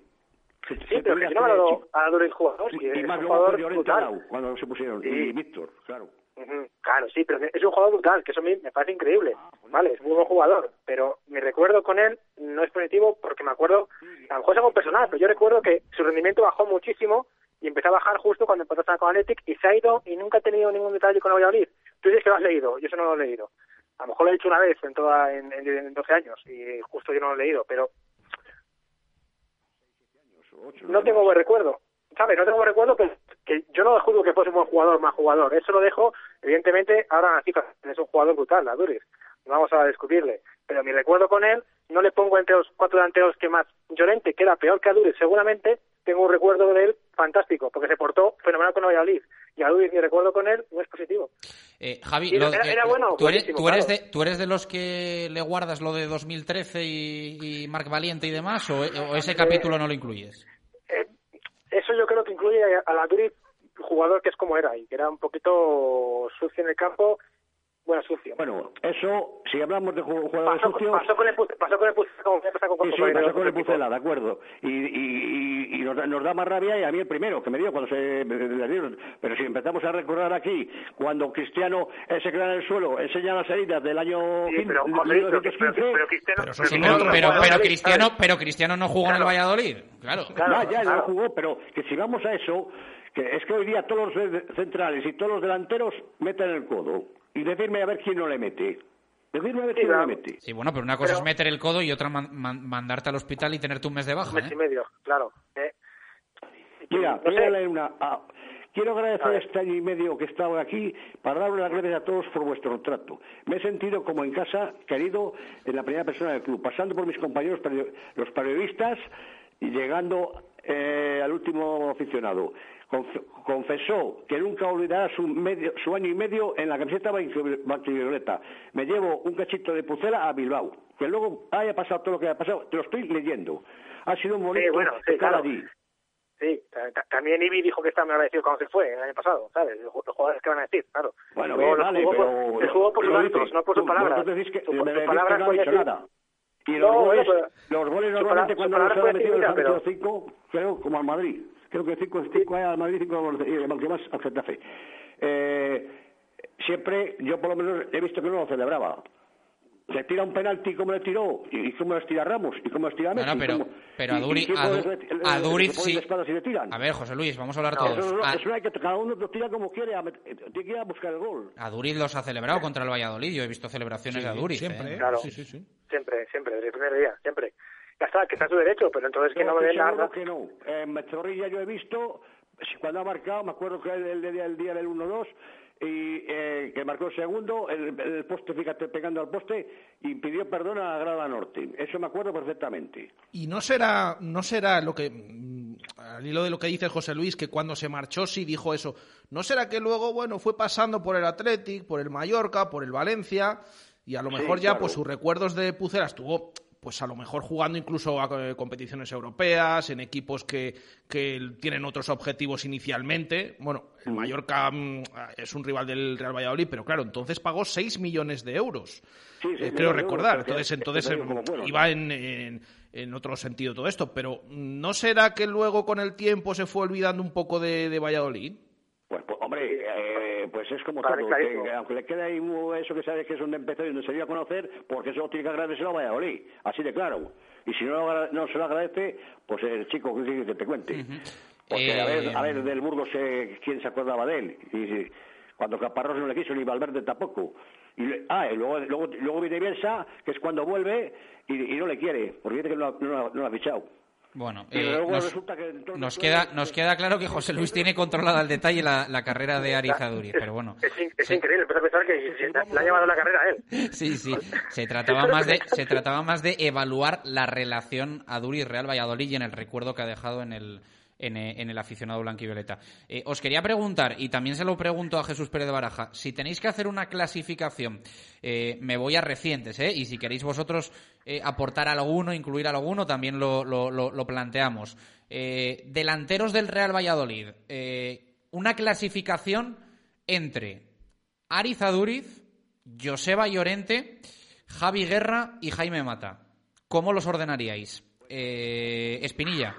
Sí, pero que yo no valoro a Duriz jugador, y, más luego jugador lado, cuando se pusieron, Sí. y Víctor, claro. Claro, sí, pero es un jugador brutal, que eso a mí me parece increíble. Vale, es muy buen jugador, pero mi recuerdo con él no es positivo porque me acuerdo, a lo mejor es algo personal, pero yo recuerdo que su rendimiento bajó muchísimo y empezó a bajar justo cuando empezó a estar con Athletic y se ha ido y nunca ha tenido ningún detalle con Valladolid. Tú dices que lo has leído, yo eso no lo he leído. A lo mejor lo he dicho una vez en toda en, en- en 12 años y justo yo no lo he leído, pero no tengo buen recuerdo. ¿Sabes? No tengo buen recuerdo, que yo no juzgo que fuese un buen jugador, más jugador. Eso lo dejo, evidentemente, ahora las cifras. Es un jugador brutal, la Duris. No vamos a discutirle. Pero mi recuerdo con él, no le pongo entre los cuatro delanteros que más Llorente, que era peor que Aduris, seguramente tengo un recuerdo de él fantástico, porque se portó fenomenal con Valladolid. Y Aduris, mi recuerdo con él no es positivo. Eh, Javi, Sí, lo- era- eh, era bueno, tú, eres, buenísimo, tú, eres claro. de, ¿tú eres de los que le guardas lo de 2013 y, y Marc Valiente y demás? ¿O, o ese capítulo no lo incluyes? Eh, eso yo creo que incluye a la Duris jugador que es como era y que era un poquito sucio en el campo, bueno, sucio. Bueno, eso, si hablamos de ju- jugadores Pasó, sucios... pasó con el pasó con el como con Sí, Corso sí, Pereira, pasó con el. Pucela, de acuerdo. Y, y, y, y nos, da, nos da más rabia y a mí el primero, que me dio cuando se... Pero si empezamos a recordar aquí, cuando Cristiano se queda en el suelo, enseña las heridas del año Sí, pero, 15, José Luis, pero, 1915... pero- pero Cristiano, Pero. Cristiano, pero Cristiano no jugó en el Valladolid. Claro. Claro, ya, claro. jugó, pero que si vamos a eso, que es que hoy día todos los centrales y todos los delanteros meten el codo. Y decirme a ver quién no le mete. Decir me metí, no me metí. Sí, bueno, pero una cosa es meter el codo y otra man- man- mandarte al hospital y tenerte un mes de baja. Un mes ¿eh? y medio, claro. ¿eh? Mira, No voy a sé. leer una. ah, quiero A agradecer ver. este año y medio que he estado aquí para darle las gracias a todos por vuestro trato. Me he sentido como en casa, querido, en la primera persona del club, pasando por mis compañeros, los periodistas, y llegando eh, al último aficionado. Conf- confesó que nunca olvidará su, medio- su año y medio en la camiseta blanquivioleta. Me llevo un cachito de pucela a Bilbao. Que luego haya pasado todo lo que haya pasado, te lo estoy leyendo. Ha sido un bonito Sí, bueno, sí, estar claro. allí. Sí, ta- ta- también Ibi dijo que estaba muy agradecido cuando se fue el año pasado, ¿sabes? Los ju- los jugadores que van a decir, claro. Bueno, bien, vale, jugó por- pero... les jugó por sus actos, no por sus palabras. sus palabras no ha podía dicho nada. Y No, los no, goles, pero- los goles normalmente cuando los han metido los han metido cinco, creo, como al Madrid. Creo que cinco, cinco hay al Madrid, cinco al que más al Getafe. Eh, siempre, yo por lo menos he visto que no lo celebraba. Se tira un penalti como le tiró, y, y cómo les tira Ramos, y cómo les tira Messi. Bueno, pero, cómo- pero a y- y Duri, qué a, Du- le- a Duriz sí. le tiran. A ver, José Luis, vamos a hablar No, todos. eso, no- A, eso no hay que cada uno lo tira como quiere, a eh, tiene que ir a buscar el gol. a Duriz los ha celebrado contra el Valladolid. Yo he visto celebraciones de a Duriz. ¿eh? Claro. Siempre, siempre, desde el primer día, siempre. Ya está, que está a su derecho, pero entonces que no, me estoy den nada. que no. En Mezorrilla yo he visto, si cuando ha marcado, me acuerdo que el, el, día- el día del 1-2, y eh, que marcó el segundo, el, el poste, fíjate, pegando al poste, y pidió perdón a la Grada Norte. Eso me acuerdo perfectamente. Y no será, no será lo que, mm, al hilo de lo que dice José Luis, que cuando se marchó sí dijo eso. ¿No será que luego, bueno, fue pasando por el Athletic, por el Mallorca, por el Valencia, y a lo Sí, mejor ya, claro. pues sus recuerdos de Pucela estuvo, pues a lo mejor jugando incluso a eh, competiciones europeas, en equipos que, que tienen otros objetivos inicialmente. Bueno, el Mallorca mm, es un rival del Real Valladolid, pero claro, entonces pagó 6 millones de euros. Sí, sí, Eh, creo recordar. Entonces, entonces em, iba en, en, en otro sentido todo esto. Pero ¿no será que luego con el tiempo se fue olvidando un poco de, de Valladolid? Pues, pues, hombre, eh, pues es como Vale, todo. que aunque le quede ahí eso que sabe que es donde empezó y donde se dio a conocer, porque eso tiene que agradecerlo a Valladolid. Así de claro. Y si no, lo agra- no se lo agradece, pues el chico que, te cuente. Porque a ver, Eh, a ver del Burgos eh, quién se acordaba de él. Y cuando Caparrós no le quiso, ni Valverde tampoco. Y, le- ah, y luego, luego, luego viene Bielsa, que es cuando vuelve y, y no le quiere, porque dice que no, no, no lo ha fichado. Bueno, Y eh, nos, resulta que entonces nos tú queda, nos queda claro que José Luis tiene controlada al detalle la, la carrera de Ariza Duriz, pero bueno. Es, in- es increíble, empiezo a pensar que se- ha llevado la carrera a él. Sí, sí. Se trataba más de, se trataba más de evaluar la relación a Duriz Real Valladolid y en el recuerdo que ha dejado en el, en, eh, en el aficionado blanquivioleta. Eh, os quería preguntar, y también se lo pregunto a Jesús Pérez de Baraja, si tenéis que hacer una clasificación, eh, me voy a recientes, ¿eh? y si queréis vosotros eh, aportar alguno, incluir alguno, también lo, lo- planteamos. Delanteros del Real Valladolid, una clasificación entre Ariza Duriz, Joseba Llorente, Javi Guerra y Jaime Mata. ¿Cómo los ordenaríais? Eh, Espinilla.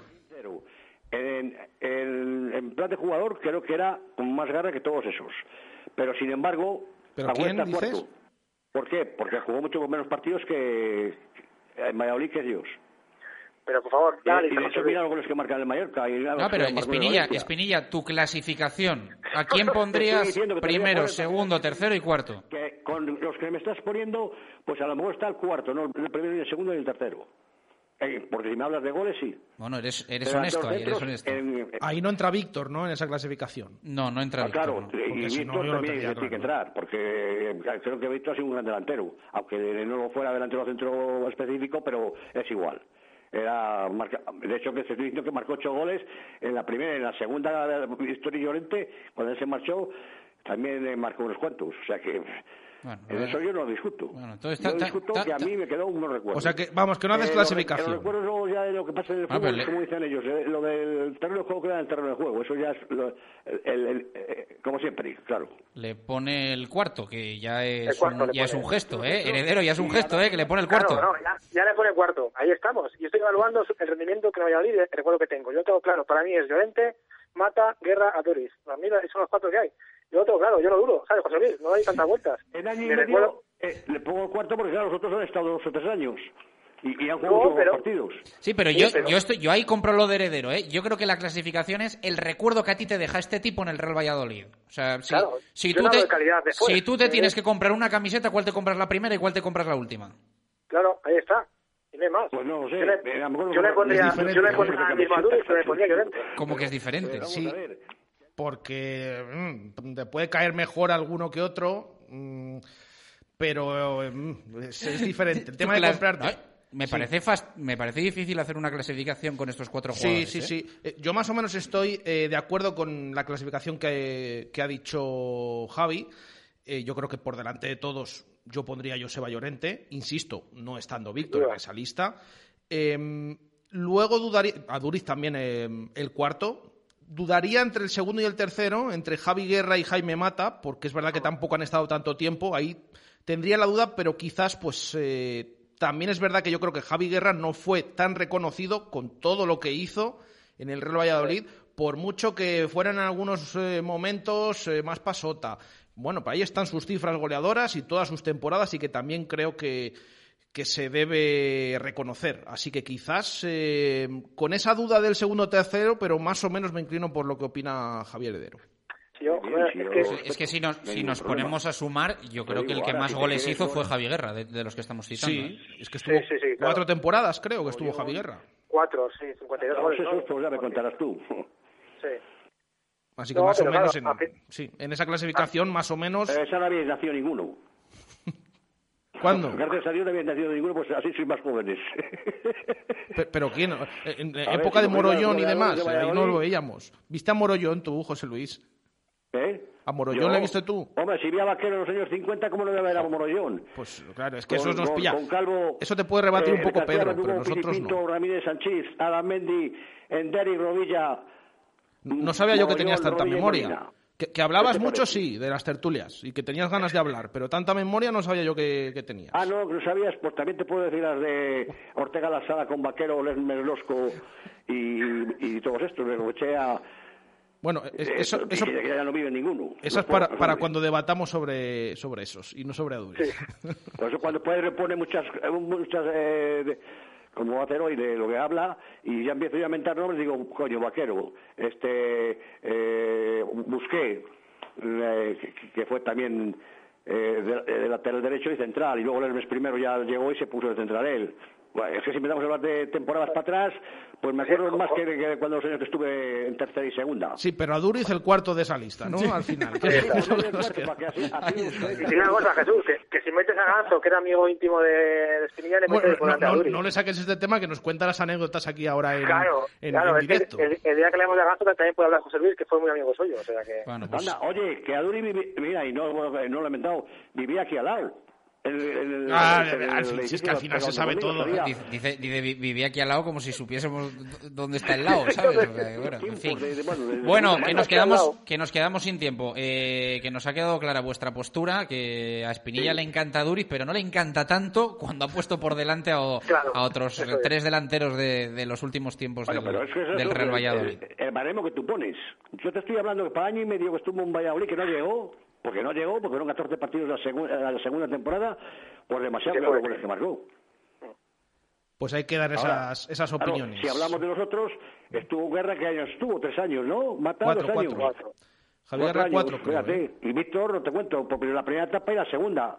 En, en- en plan de jugador creo que era con más garra que todos esos. Pero sin embargo, ¿Pero quién está dices? cuarto. ¿Por qué? Porque jugó mucho menos partidos que en Valladolid que ellos. Pero por favor, Y, dale, y de hecho mira los goles que marcan el Mallorca. Y No, pero Espinilla, Espinilla, tu clasificación. ¿A quién pondrías primero, segundo, tercero y cuarto? Que con los que me estás poniendo, pues a lo mejor está el cuarto, no el primero y el segundo y el tercero. Eh, porque si me hablas de goles, sí. Bueno, eres, eres honesto ahí, eres honesto. en- Ahí no entra Víctor, ¿no? En esa clasificación. No, no entra Ah, Víctor, claro, no. y Porque si no, Víctor también tiene que entrar, porque eh, creo que Víctor ha sido un gran delantero, aunque no lo fuera delantero centro específico, pero es igual. Era marca- de hecho, que se estoy diciendo que marcó ocho goles en la primera y en la segunda historia Llorente, cuando él se marchó, también eh, marcó unos cuantos. O sea que Bueno, en eso yo no discuto. entonces yo ta- ta- discuto ta- que a ta- mí me quedó unos recuerdos. O sea que, vamos, que no haces Eh, clasificación. Los recuerdos luego ya de lo que pasa en el Ah, pero le- como dicen ellos, eh, lo del terreno de juego queda en el terreno de juego. Eso ya es, lo- el- el- el- eh, como siempre, claro. Le pone el cuarto, que ya es, El un, ya es un gesto, ¿eh? Heredero, ya es un gesto, ¿eh? Que le pone el cuarto. Claro, no, ya, ya le pone cuarto. Ahí estamos. Yo estoy evaluando el rendimiento que me vaya a el recuerdo que tengo. Yo tengo claro, para mí es Llorente, Mata, Guerra, Aduriz. Para mí son los cuatro que hay. Yo lo tengo claro, yo lo duro, ¿sabes, José Luis? No hay tantas vueltas. En año y Me medio recuerdo- eh, le pongo el cuarto porque claro, los otros han estado dos o tres años. Y, y han jugado muchos partidos. Sí, pero yo, yo estoy, yo ahí compro lo de heredero, ¿eh? Yo creo que la clasificación es el recuerdo que a ti te deja este tipo en el Real Valladolid. O sea, si, Claro, si tú no te, de si tú te Eh, tienes que comprar una camiseta, ¿cuál te compras la primera y cuál te compras la última? Claro, ahí está. No hay más. Pues no lo sé. Yo le, Eh, a lo mejor yo le pondría, diferente, yo le ¿no? pondría a. Como que es diferente. Sí, porque mm, te puede caer mejor alguno que otro, mm, pero mm, es, es diferente. El tema de comprarte... Me Sí. parece, me parece difícil hacer una clasificación con estos cuatro jugadores. Sí, sí, ¿eh? sí. Eh, Yo más o menos estoy eh, de acuerdo con la clasificación que, que ha dicho Javi. Eh, yo creo que por delante de todos yo pondría a Joseba Llorente, insisto, no estando Víctor en esa lista. Eh, luego dudaría, a Duriz también eh, el cuarto. Dudaría entre el segundo y el tercero, entre Javi Guerra y Jaime Mata, porque es verdad que tampoco han estado tanto tiempo. Ahí tendría la duda, pero quizás pues eh, también es verdad que yo creo que Javi Guerra no fue tan reconocido con todo lo que hizo en el Real Valladolid, por mucho que fueran en algunos eh, momentos eh, más pasota. Bueno, pues ahí están sus cifras goleadoras y todas sus temporadas y que también creo que, que se debe reconocer. Así que quizás eh, con esa duda del segundo o tercero, pero más o menos me inclino por lo que opina Javier Heredero. Sí, yo, joder, es que, Es que si nos, si nos ponemos a sumar, yo creo que el que más goles hizo fue Javi Guerra, de, de los que estamos citando. Sí, ¿eh? es que estuvo sí, claro. cuatro temporadas, creo que estuvo Javi Guerra. cuatro, sí, 52 Todos goles. ¿no? pues ya me contarás tú. Sí. Así que No, más o menos claro, en, a sí, en esa clasificación, más o menos. Esa no habéis nacido ninguno. ¿Cuándo? Gracias a Dios no habéis nacido ninguno, pues así sois más jóvenes. Pe- ¿Pero quién? En, en ver, época si de veis, Morollón y demás, lo ahí no lo veíamos. ¿Viste a Morollón tú, José Luis? ¿Eh? ¿A Morollón le viste tú? Hombre, si vi a Vaquero en los años 50, ¿cómo no voy a ver a Morollón? Pues claro, es que Con- eso nos pilla. con Calvo, Eso te puede rebatir eh, un poco Pedro, pero nosotros Filipinto, no. Ramírez Sanchís, Adam Mendy, Enderi, Rovilla. No sabía yo que Morollón, tenías tanta Rovilla memoria. Que, que hablabas ¿Qué te mucho, sí, de las tertulias, y que tenías ganas de hablar, pero tanta memoria no sabía yo que, que tenías. Ah, no, que no sabías, pues también te puedo decir las de Ortega La Sala con Vaquero, Les Merlosco y, y todos estos, de Gochea. Bueno, es- eh, eso, que eso, ya, no vive ninguno. eso es para, pocos, para cuando debatamos sobre, sobre esos, y no sobre. Por eso cuando Pedro pone muchas, eh, muchas eh, como va a hacer hoy, de lo que habla, y ya empiezo yo a mentar nombres, digo, coño, vaquero, este, eh, Busqué, eh, que, fue también eh, de, de lateral derecho y central, y luego Lermes primero ya llegó y se puso de central él. Bueno, es que si empezamos a hablar de temporadas para atrás, pues me acuerdo más que, que cuando los años que estuve en tercera y segunda. Sí, pero Aduriz el cuarto de esa lista, ¿no? Al final. Que así- así Y una cosa, Jesús, que, que si metes a Ganso, que era amigo íntimo de, de Espinilla, le metes Bueno, por no, a no- Duriz. no le saques este tema que nos cuenta las anécdotas aquí ahora en, Claro, en, claro, en es que directo. el, el día que le hemos de Ganso también puede hablar José Luis, que fue muy amigo suyo, o sea que... Bueno, pues Anda, oye, que Aduri vivi- mira, y no, no lo he lamentado, vivía aquí al lado. El- el- Ah, el al fin, si es que al final se sabe todo. Dice, dice, dice, vi- vivía aquí al lado como si supiésemos dónde está el lado, ¿sabes? Bueno, en fin. Que nos quedamos, que nos quedamos sin tiempo. Eh, que nos ha quedado clara vuestra postura, que a Espinilla le encanta Duriz, pero no le encanta tanto cuando ha puesto por delante a, o- Claro, a otros es. tres delanteros de, de los últimos tiempos Bueno, del, pero es que eso es del lo Real que- Valladolid. El, el baremo que tú pones. Yo te estoy hablando que para año y medio que estuvo en Valladolid que no llegó, porque no llegó, porque fueron 14 partidos la, segu- la segunda temporada, por demasiado Sí, que los fue. goles que marcó. Pues hay que dar Ahora, esas, esas claro, opiniones. si hablamos de los otros, estuvo Guerra, ¿qué años estuvo? Tres años, ¿no? Mata Cuatro, dos años. cuatro. Javier Cuatro Guerra, cuatro, años, creo, fíjate. ¿eh? Y Víctor, no te cuento, por la primera etapa y la segunda.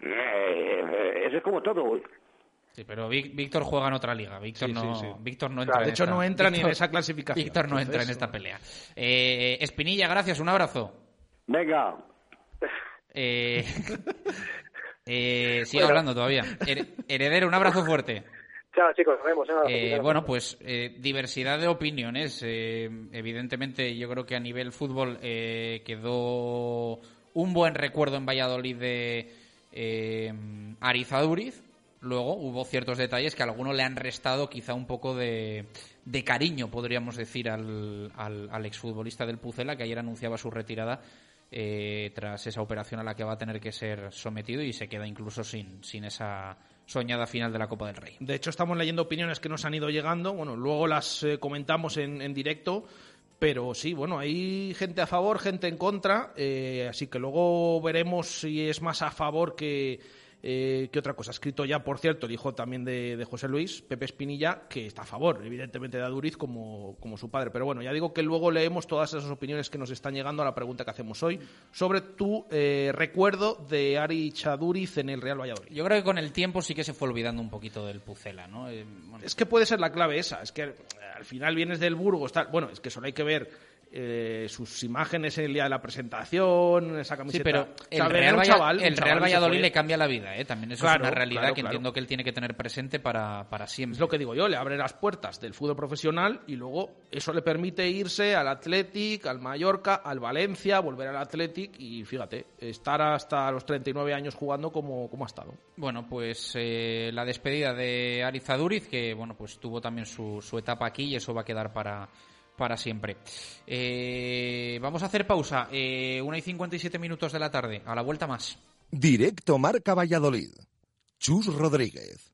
Eh, eh, ese es como todo. Sí, pero Vic- Víctor juega en otra liga. Víctor Sí, sí, no, sí. Víctor no entra. de en hecho, esta- no entra ni en Víctor- esa clasificación. Víctor no entra en esta pelea. Eh, Espinilla, gracias, un abrazo. Venga. Eh, eh, sigue Bueno. hablando todavía. Her- Heredero, un abrazo fuerte. Chao, chicos, nos vemos. ¿eh? Eh, bueno, pues eh, diversidad de opiniones. Eh, evidentemente, yo creo que a nivel fútbol eh, quedó un buen recuerdo en Valladolid de Arizaduriz. Luego hubo ciertos detalles que a alguno le han restado quizá un poco de, de cariño, podríamos decir, al, al, al exfutbolista del Pucela, que ayer anunciaba su retirada eh, tras esa operación a la que va a tener que ser sometido y se queda incluso sin, sin esa soñada final de la Copa del Rey. De hecho, estamos leyendo opiniones que nos han ido llegando. Bueno, luego las eh, comentamos en, en directo. Pero sí, bueno, hay gente a favor, gente en contra. eh, así que luego veremos si es más a favor que, Eh, ¿Qué otra cosa? Ha escrito ya, por cierto, el hijo también de, de José Luis, Pepe Espinilla, que está a favor, evidentemente, de Aduriz como, como su padre. Pero bueno, ya digo que luego leemos todas esas opiniones que nos están llegando a la pregunta que hacemos hoy sobre tu eh, recuerdo de Ari Chaduriz en el Real Valladolid. Yo creo que con el tiempo sí que se fue olvidando un poquito del Pucela, ¿no? Eh, bueno, Es que puede ser la clave esa, es que eh, al final vienes del Burgos, tal. Bueno, es que solo hay que ver eh, sus imágenes en el día de la presentación, esa Sí, camiseta. pero O el sea, Real, Valla- chaval, el Valladolid le cambia la vida, ¿eh? También eso Claro, es una realidad claro, que claro. entiendo que él tiene que tener presente para, para siempre. Es lo que digo yo, le abre las puertas del fútbol profesional y luego eso le permite irse al Athletic, al Mallorca, al Valencia, volver al Athletic y fíjate, estar hasta los 39 años jugando como, como ha estado. Bueno, pues eh, la despedida de Ariz Aduriz, que bueno, pues tuvo también su, su etapa aquí y eso va a quedar para, para siempre. Eh, vamos a hacer pausa, eh, 1 y 57 minutos de la tarde, a la vuelta más. Directo Marca Valladolid. Chus Rodríguez.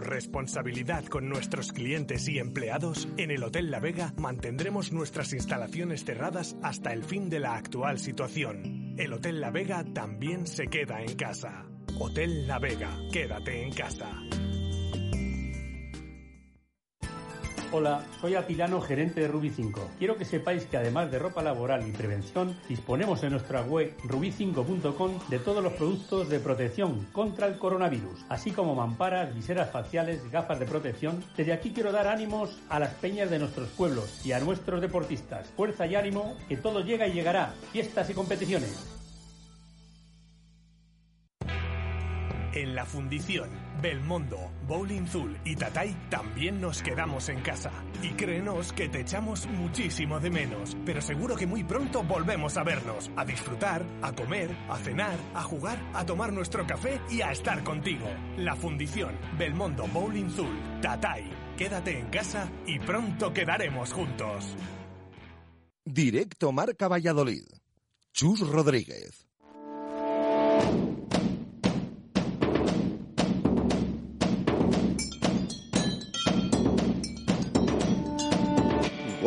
Responsabilidad con nuestros clientes y empleados, en el Hotel La Vega mantendremos nuestras instalaciones cerradas hasta el fin de la actual situación. El Hotel La Vega también se queda en casa. Hotel La Vega, quédate en casa. Hola, soy Atilano, gerente de Ruby 5. Quiero que sepáis que además de ropa laboral y prevención, disponemos en nuestra web ruby5.com de todos los productos de protección contra el coronavirus, así como mamparas, viseras faciales, gafas de protección. Desde aquí quiero dar ánimos a las peñas de nuestros pueblos y a nuestros deportistas. Fuerza y ánimo, que todo llega y llegará. Fiestas y competiciones. En la fundición, Belmondo, Bowling Zul y Tatay también nos quedamos en casa. Y créenos que te echamos muchísimo de menos, pero seguro que muy pronto volvemos a vernos, a disfrutar, a comer, a cenar, a jugar, a tomar nuestro café y a estar contigo. La fundición, Belmondo, Bowling Zul, Tatay. Quédate en casa y pronto quedaremos juntos. Directo Marca Valladolid. Chus Rodríguez.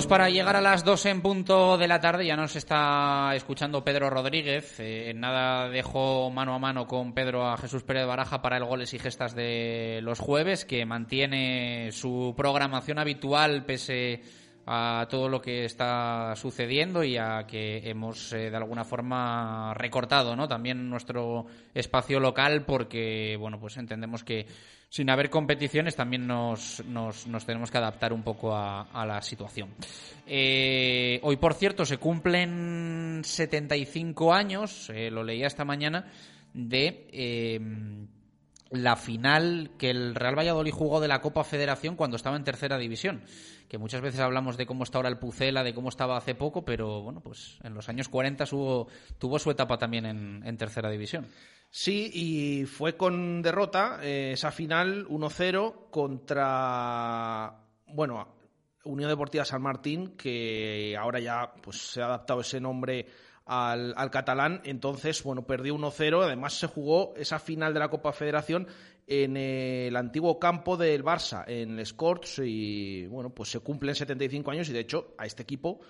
Segundos para llegar a las 2 en punto de la tarde. Ya nos está escuchando Pedro Rodríguez. Eh, nada dejo mano a mano con Pedro a Jesús Pérez Baraja para el goles y gestas de los jueves, que mantiene su programación habitual pese a todo lo que está sucediendo y a que hemos eh, de alguna forma recortado ¿no? también nuestro espacio local porque bueno pues entendemos que sin haber competiciones también nos, nos, nos tenemos que adaptar un poco a, la situación. Eh, hoy, por cierto, se cumplen 75 años, eh, lo leía esta mañana, de eh, la final que el Real Valladolid jugó de la Copa Federación cuando estaba en tercera división. Que muchas veces hablamos de cómo está ahora el Pucela, de cómo estaba hace poco, pero bueno, pues en los años 40 hubo, tuvo su etapa también en tercera división. Sí, y fue con derrota eh, esa final 1-0 contra, bueno, Unión Deportiva San Martín, que ahora ya pues se ha adaptado ese nombre al, al catalán. Entonces, bueno, perdió 1-0. Además, se jugó esa final de la Copa Federación en el antiguo campo del Barça, en Les Corts, y bueno, pues se cumplen 75 años y de hecho a este equipo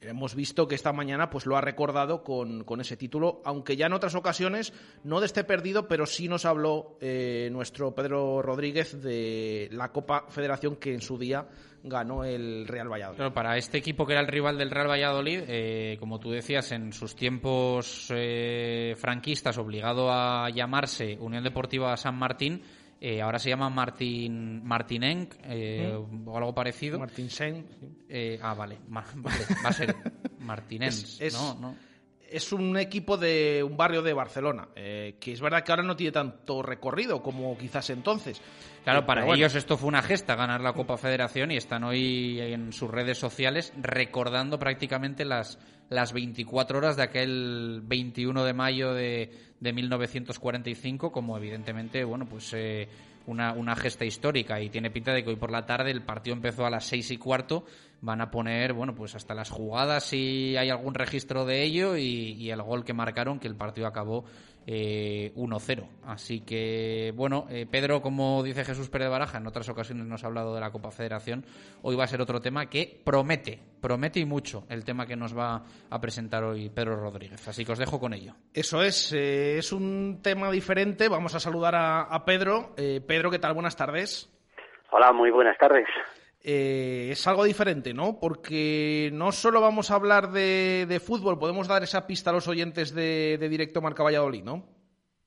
hemos visto que esta mañana pues lo ha recordado con, con, ese título, aunque ya en otras ocasiones, no de este perdido, pero sí nos habló eh, nuestro Pedro Rodríguez de la Copa Federación que en su día ganó el Real Valladolid. Pero para este equipo que era el rival del Real Valladolid, eh, como tú decías, en sus tiempos eh, franquistas, obligado a llamarse Unión Deportiva San Martín, eh, ahora se llama Martin Martinenc eh, o algo parecido. Martin Sen. Eh, ah, vale. va a ser. Es, ¿no? ¿no? es un equipo de un barrio de Barcelona, que es verdad que ahora no tiene tanto recorrido como quizás entonces. Claro, para bueno. ellos esto fue una gesta, ganar la Copa Federación, y están hoy en sus redes sociales recordando prácticamente las, las 24 horas de aquel 21 de mayo de, de 1945, como evidentemente, bueno, pues eh, una, una gesta histórica. Y tiene pinta de que hoy por la tarde el partido empezó a las seis y cuarto van a poner, bueno, pues hasta las jugadas si hay algún registro de ello y, y el gol que marcaron, que el partido acabó eh, 1-0. Así que, bueno, eh, Pedro, como dice Jesús Pérez Baraja, en otras ocasiones nos ha hablado de la Copa Federación, hoy va a ser otro tema que promete, promete y mucho el tema que nos va a presentar hoy Pedro Rodríguez. Así que os dejo con ello. Eso es, eh, es un tema diferente. Vamos a saludar a, a Pedro. Eh, Pedro, ¿qué tal? Buenas tardes. Hola, muy buenas tardes. Eh, es algo diferente, ¿no? Porque no solo vamos a hablar de, de, fútbol, podemos dar esa pista a los oyentes de, de Directo Marca Valladolid, ¿no?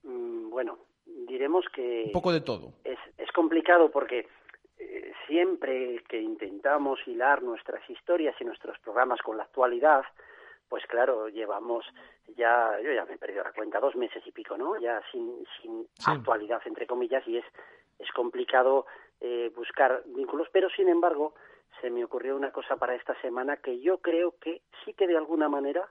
Mm, bueno, diremos que... Un poco de todo. Es, es complicado porque eh, siempre que intentamos hilar nuestras historias y nuestros programas con la actualidad, pues claro, llevamos ya, yo ya me he perdido la cuenta, dos meses y pico, ¿no? Ya sin, sin sí. actualidad, entre comillas, y es, es complicado eh, buscar vínculos, pero sin embargo se me ocurrió una cosa para esta semana que yo creo que sí que de alguna manera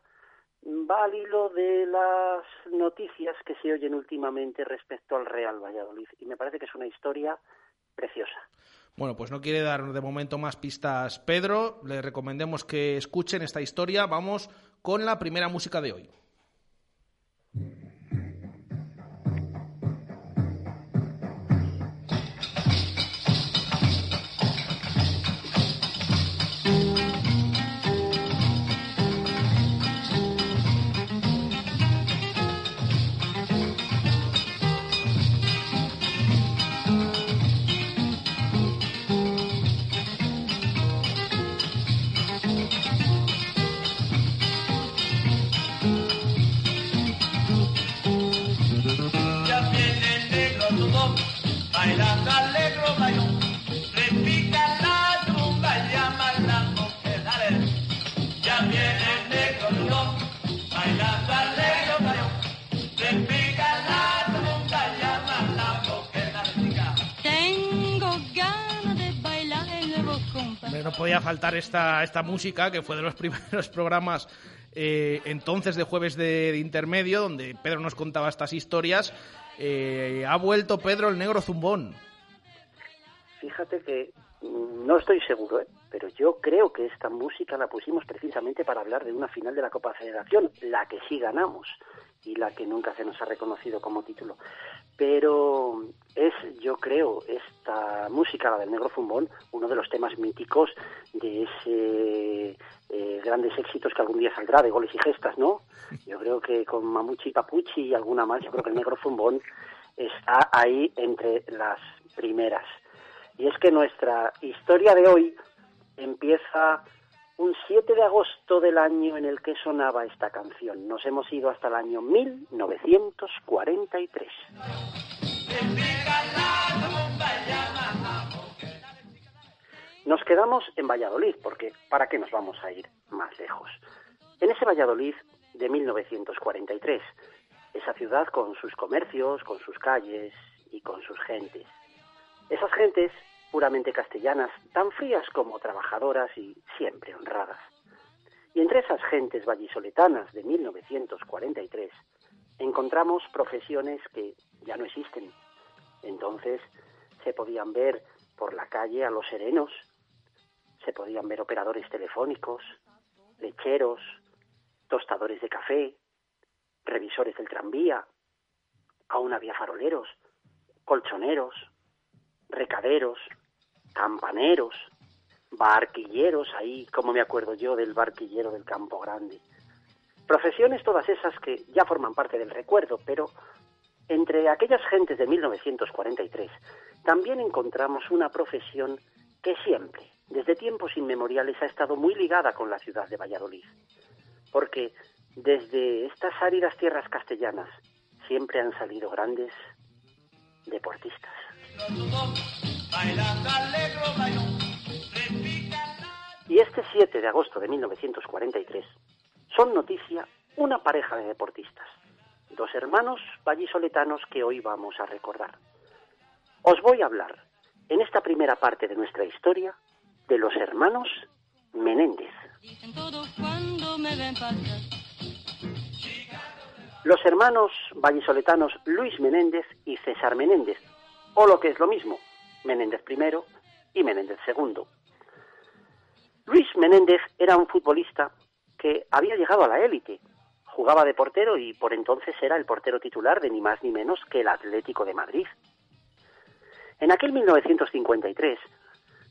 va al hilo de las noticias que se oyen últimamente respecto al Real Valladolid y me parece que es una historia preciosa. Bueno, pues no quiere dar de momento más pistas Pedro, le recomendemos que escuchen esta historia. Vamos con la primera música de hoy. Bailando alegro repica la tumba, llama la mujer, dale. Ya viene el negro duro, bailando alegro bailón, repica la tumba, llama la mujer, dale. Tengo ganas de bailar el nuevo compa. No podía faltar esta, esta música, que fue de los primeros programas eh, entonces de jueves de, de, intermedio, donde Pedro nos contaba estas historias. Eh, ha vuelto Pedro el negro zumbón. Fíjate que no estoy seguro, ¿eh? pero yo creo que esta música la pusimos precisamente para hablar de una final de la Copa Federación, la que sí ganamos y la que nunca se nos ha reconocido como título. Pero es, yo creo, esta música, la del negro zumbón, uno de los temas míticos de ese eh, grandes éxitos que algún día saldrá de goles y gestas, ¿no? Yo creo que con Mamuchi y Papuchi y alguna más, yo creo que el negro zumbón está ahí entre las primeras. Y es que nuestra historia de hoy empieza un 7 de agosto del año en el que sonaba esta canción. Nos hemos ido hasta el año 1943. Nos quedamos en Valladolid, porque ¿para qué nos vamos a ir más lejos? En ese Valladolid de 1943, esa ciudad con sus comercios, con sus calles y con sus gentes. Esas gentes puramente castellanas, tan frías como trabajadoras y siempre honradas. Y entre esas gentes vallisoletanas de 1943 encontramos profesiones que ya no existen. Entonces se podían ver por la calle a los serenos, se podían ver operadores telefónicos, lecheros, tostadores de café, revisores del tranvía, aún había faroleros, colchoneros, recaderos, campaneros, barquilleros, ahí como me acuerdo yo del barquillero del Campo Grande. Profesiones todas esas que ya forman parte del recuerdo, pero entre aquellas gentes de 1943 también encontramos una profesión que siempre, desde tiempos inmemoriales, ha estado muy ligada con la ciudad de Valladolid. Porque desde estas áridas tierras castellanas siempre han salido grandes deportistas. Y este 7 de agosto de 1943 son noticia una pareja de deportistas, dos hermanos vallisoletanos que hoy vamos a recordar. Os voy a hablar en esta primera parte de nuestra historia de los hermanos Menéndez. Los hermanos vallisoletanos Luis Menéndez y César Menéndez, o lo que es lo mismo, Menéndez I y Menéndez II. Luis Menéndez era un futbolista que había llegado a la élite. Jugaba de portero y por entonces era el portero titular de ni más ni menos que el Atlético de Madrid. En aquel 1953,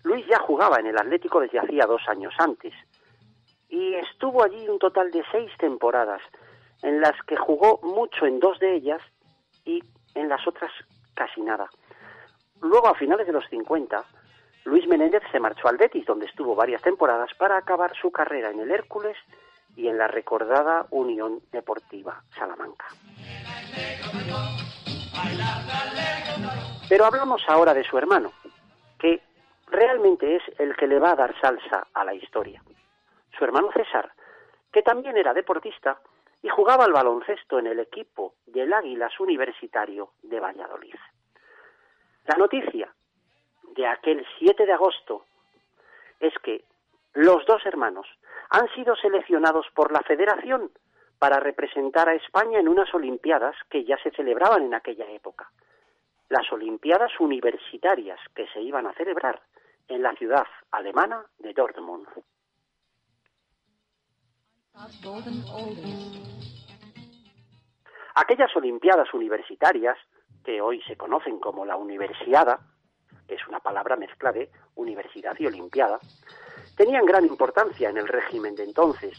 Luis ya jugaba en el Atlético desde hacía dos años antes y estuvo allí un total de seis temporadas, en las que jugó mucho en dos de ellas y en las otras casi nada. Luego, a finales de los 50, Luis Menéndez se marchó al Betis, donde estuvo varias temporadas para acabar su carrera en el Hércules y en la recordada Unión Deportiva Salamanca. Pero hablamos ahora de su hermano, que realmente es el que le va a dar salsa a la historia. Su hermano César, que también era deportista y jugaba al baloncesto en el equipo del Águilas Universitario de Valladolid. La noticia de aquel 7 de agosto es que los dos hermanos han sido seleccionados por la Federación para representar a España en unas Olimpiadas que ya se celebraban en aquella época. Las Olimpiadas Universitarias que se iban a celebrar en la ciudad alemana de Dortmund. Aquellas Olimpiadas Universitarias, que hoy se conocen como la Universiada, es una palabra mezcla de universidad y olimpiada, tenían gran importancia en el régimen de entonces,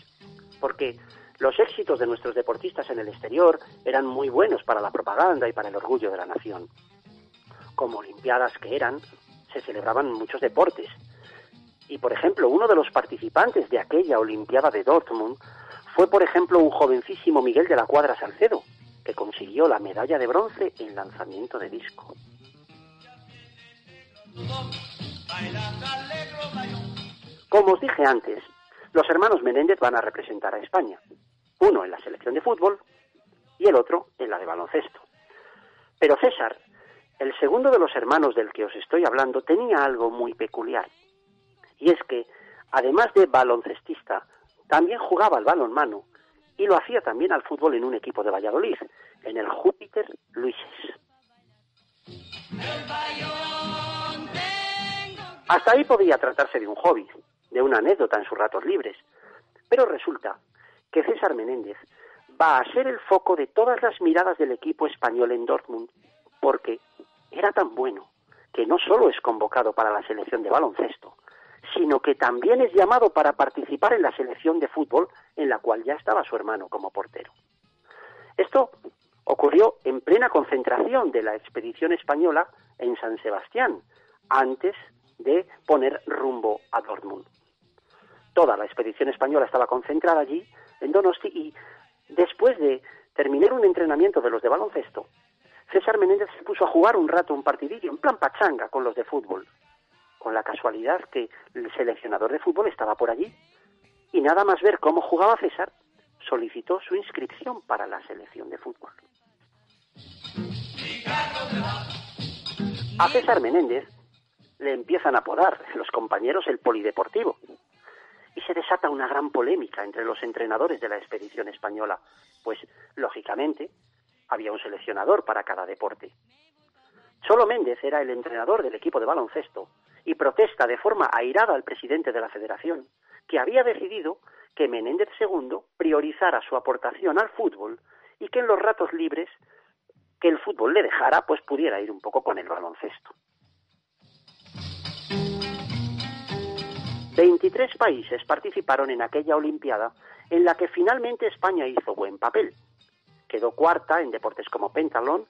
porque los éxitos de nuestros deportistas en el exterior eran muy buenos para la propaganda y para el orgullo de la nación. Como olimpiadas que eran, se celebraban muchos deportes. Y, por ejemplo, uno de los participantes de aquella Olimpiada de Dortmund fue, por ejemplo, un jovencísimo Miguel de la Cuadra Salcedo, que consiguió la medalla de bronce en lanzamiento de disco. Como os dije antes, los hermanos Menéndez van a representar a España, uno en la selección de fútbol y el otro en la de baloncesto. Pero César, el segundo de los hermanos del que os estoy hablando, tenía algo muy peculiar, y es que, además de baloncestista, también jugaba al balonmano y lo hacía también al fútbol en un equipo de Valladolid, en el Júpiter Luises. Hasta ahí podía tratarse de un hobby, de una anécdota en sus ratos libres. Pero resulta que César Menéndez va a ser el foco de todas las miradas del equipo español en Dortmund, porque era tan bueno que no solo es convocado para la selección de baloncesto, sino que también es llamado para participar en la selección de fútbol en la cual ya estaba su hermano como portero. Esto ocurrió en plena concentración de la expedición española en San Sebastián, antes de poner rumbo a Dortmund. Toda la expedición española estaba concentrada allí, en Donosti, y después de terminar un entrenamiento de los de baloncesto, César Menéndez se puso a jugar un rato un partidillo en plan pachanga con los de fútbol, con la casualidad que el seleccionador de fútbol estaba por allí, y nada más ver cómo jugaba César, solicitó su inscripción para la selección de fútbol. A César Menéndez le empiezan a apodar los compañeros el polideportivo. Y se desata una gran polémica entre los entrenadores de la expedición española, pues, lógicamente, había un seleccionador para cada deporte. Cholo Méndez era el entrenador del equipo de baloncesto y protesta de forma airada al presidente de la federación, que había decidido que Menéndez II priorizara su aportación al fútbol y que en los ratos libres que el fútbol le dejara, pues pudiera ir un poco con el baloncesto. 23 países participaron en aquella Olimpiada en la que finalmente España hizo buen papel. Quedó cuarta en deportes como pentalón.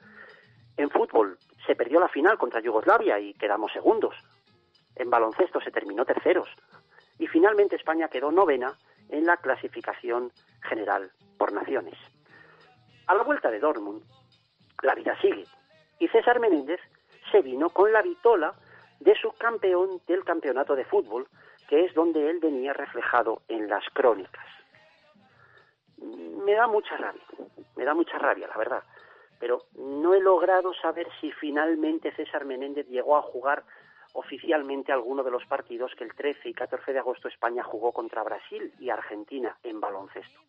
En fútbol se perdió la final contra Yugoslavia y quedamos segundos. En baloncesto se terminó terceros. Y finalmente España quedó novena en la clasificación general por naciones. A la vuelta de Dortmund, la vida sigue. Y César Menéndez se vino con la vitola de su campeón del campeonato de fútbol, que es donde él venía reflejado en las crónicas. Me da mucha rabia, me da mucha rabia, la verdad, pero no he logrado saber si finalmente César Menéndez llegó a jugar oficialmente alguno de los partidos que el 13 y 14 de agosto España jugó contra Brasil y Argentina en baloncesto.